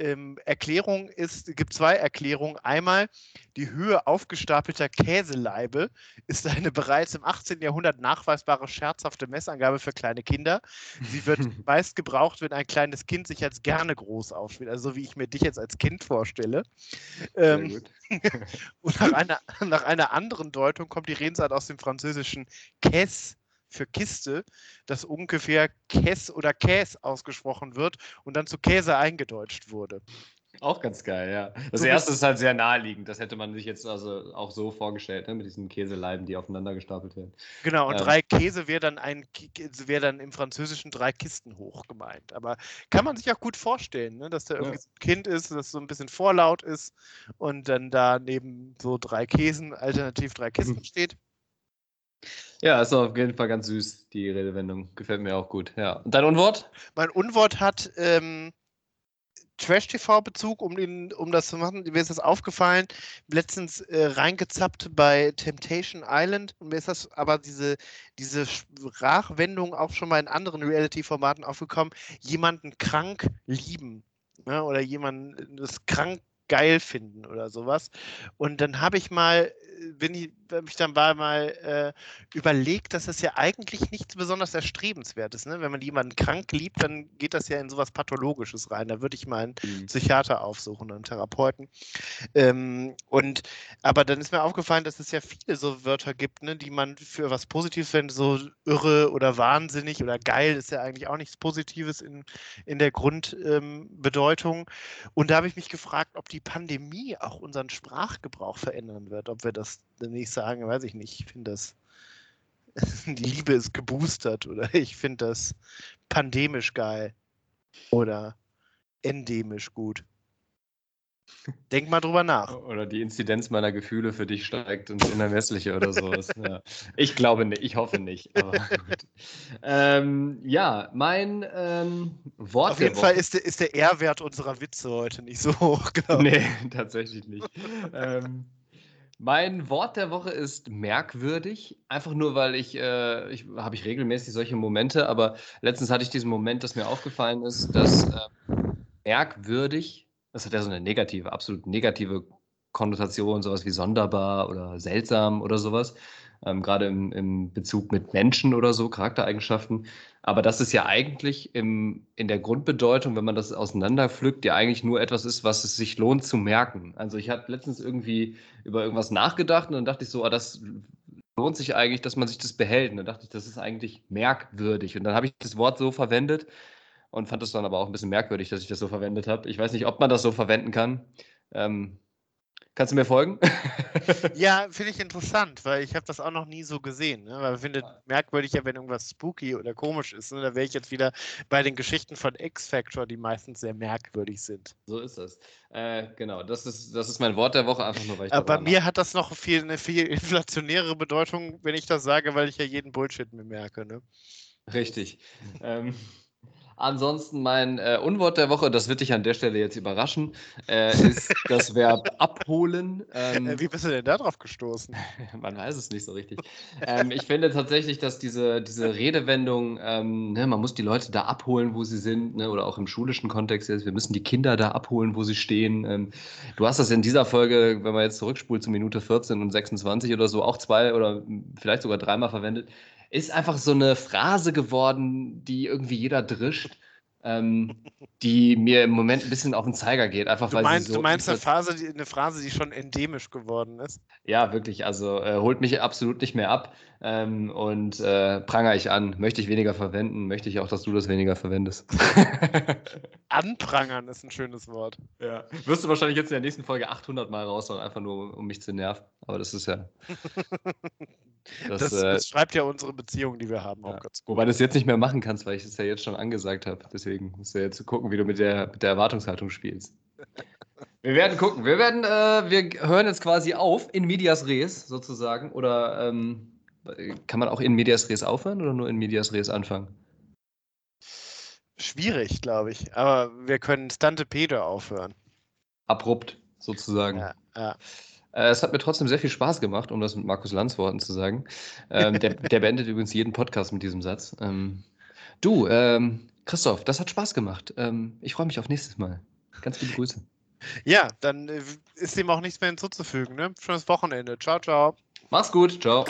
ähm, Erklärung ist, gibt zwei Erklärungen. Einmal, die Höhe aufgestapelter Käseleibe ist eine bereits im 18. Jahrhundert nachweisbare scherzhafte Messangabe für kleine Kinder. Sie wird meist gebraucht, wenn ein kleines Kind sich als gerne groß aufspielt, also so wie ich mir dich jetzt als Kind vorstelle. Ähm, und nach einer, nach einer anderen Deutung kommt die Redensart aus dem französischen Caisse für Kiste, das ungefähr Käs oder Käs ausgesprochen wird und dann zu Käse eingedeutscht wurde. Auch ganz geil, ja. Das so erste ist halt sehr naheliegend. Das hätte man sich jetzt also auch so vorgestellt, ne? mit diesen Käseleiben, die aufeinander gestapelt werden. Genau, und ähm. drei Käse wäre dann ein wäre dann im Französischen drei Kisten hoch gemeint. Aber kann man sich auch gut vorstellen, ne? dass da irgendwie ja. ein Kind ist, das so ein bisschen vorlaut ist und dann da neben so drei Käsen, alternativ drei Kisten mhm. steht. Ja, ist auf jeden Fall ganz süß, die Redewendung. Gefällt mir auch gut. Ja. Und dein Unwort? Mein Unwort hat ähm, Trash-TV-Bezug, um, um das zu machen. Mir ist das aufgefallen, letztens äh, reingezappt bei Temptation Island. Und mir ist das aber diese, diese Sprachwendung auch schon mal in anderen Reality-Formaten aufgekommen. Jemanden krank lieben. ne, oder jemanden das krank geil finden oder sowas. Und dann habe ich mal bin ich, habe ich dann mal äh, überlegt, dass das ja eigentlich nichts besonders Erstrebenswertes. Ne? Wenn man jemanden krank liebt, dann geht das ja in sowas Pathologisches rein. Da würde ich mal einen mhm. Psychiater aufsuchen, einen Therapeuten. Ähm, und aber dann ist mir aufgefallen, dass es ja viele so Wörter gibt, ne, die man für was Positives findet, so irre oder wahnsinnig oder geil ist ja eigentlich auch nichts Positives in, in der Grundbedeutung. Ähm, und da habe ich mich gefragt, ob die Pandemie auch unseren Sprachgebrauch verändern wird, ob wir das das nicht sagen, weiß ich nicht. Ich finde das, die Liebe ist geboostert oder ich finde das pandemisch geil oder endemisch gut. Denk mal drüber nach. Oder die Inzidenz meiner Gefühle für dich steigt ins Innerwestliche oder sowas. ja. Ich glaube nicht, ich hoffe nicht. Ähm, ja, mein ähm, Wort. Auf jeden Fall ist der, ist der R-Wert unserer Witze heute nicht so hoch, glaube ich. Nee, tatsächlich nicht. ähm, mein Wort der Woche ist merkwürdig. Einfach nur, weil ich, äh, ich habe ich regelmäßig solche Momente, aber letztens hatte ich diesen Moment, dass mir aufgefallen ist, dass äh, merkwürdig, das hat ja so eine negative, absolut negative Konnotation, sowas wie sonderbar oder seltsam oder sowas ähm, gerade im, im Bezug mit Menschen oder so, Charaktereigenschaften. Aber das ist ja eigentlich im, in der Grundbedeutung, wenn man das auseinanderpflückt, ja eigentlich nur etwas ist, was es sich lohnt zu merken. Also ich habe letztens irgendwie über irgendwas nachgedacht und dann dachte ich so, ah, das lohnt sich eigentlich, dass man sich das behält. Und dann dachte ich, das ist eigentlich merkwürdig. Und dann habe ich das Wort so verwendet und fand es dann aber auch ein bisschen merkwürdig, dass ich das so verwendet habe. Ich weiß nicht, ob man das so verwenden kann. Ähm, Kannst du mir folgen? ja, finde ich interessant, weil ich habe das auch noch nie so gesehen. Ne? Weil ich finde merkwürdig wenn irgendwas spooky oder komisch ist. Ne? Da wäre ich jetzt wieder bei den Geschichten von X-Factor, die meistens sehr merkwürdig sind. So ist das. Äh, genau, das ist, das ist mein Wort der Woche, einfach nur weil ich Aber bei mir hat das noch viel, eine viel inflationäre Bedeutung, wenn ich das sage, weil ich ja jeden Bullshit mir merke. Ne? Richtig. ähm, Ansonsten mein äh, Unwort der Woche, das wird dich an der Stelle jetzt überraschen, äh, ist das Verb abholen. Ähm, äh, Wie bist du denn da drauf gestoßen? man weiß es nicht so richtig. ähm, ich finde tatsächlich, dass diese, diese Redewendung, ähm, ne, man muss die Leute da abholen, wo sie sind, ne, oder auch im schulischen Kontext jetzt, wir müssen die Kinder da abholen, wo sie stehen. Ähm, du hast das in dieser Folge, wenn man jetzt zurückspult zu Minute 14 und 26 oder so, auch zwei oder vielleicht sogar dreimal verwendet ist einfach so eine Phrase geworden, die irgendwie jeder drischt, ähm, die mir im Moment ein bisschen auf den Zeiger geht. Einfach, du, weil meinst, sie so du meinst eine, Phase, die, eine Phrase, die schon endemisch geworden ist? Ja, wirklich. Also äh, holt mich absolut nicht mehr ab ähm, und äh, prangere ich an. Möchte ich weniger verwenden, möchte ich auch, dass du das weniger verwendest. Anprangern ist ein schönes Wort. Ja. Wirst du wahrscheinlich jetzt in der nächsten Folge 800 Mal raushauen, einfach nur, um mich zu nerven. Aber das ist ja. Das, das, äh, das, schreibt ja unsere Beziehung, die wir haben, ja. auch ganz gut. Wobei du es jetzt nicht mehr machen kannst, weil ich es ja jetzt schon angesagt habe. Deswegen musst du jetzt gucken, wie du mit der, mit der Erwartungshaltung spielst. Wir werden gucken. Wir werden, äh, wir hören jetzt quasi auf in Medias Res sozusagen. Oder ähm, kann man auch in Medias Res aufhören oder nur in Medias Res anfangen? Schwierig, glaube ich. Aber wir können Stante Peter aufhören. Abrupt, sozusagen. Ja, ja. Äh, es hat mir trotzdem sehr viel Spaß gemacht, um das mit Markus Lanz Worten zu sagen. Ähm, der, der, beendet übrigens jeden Podcast mit diesem Satz. Ähm, du, ähm, Christoph, das hat Spaß gemacht. Ähm, ich freue mich auf nächstes Mal. Ganz liebe Grüße. Ja, dann äh, ist dem auch nichts mehr hinzuzufügen. Ne? Schönes Wochenende. Ciao, ciao. Mach's gut. Ciao.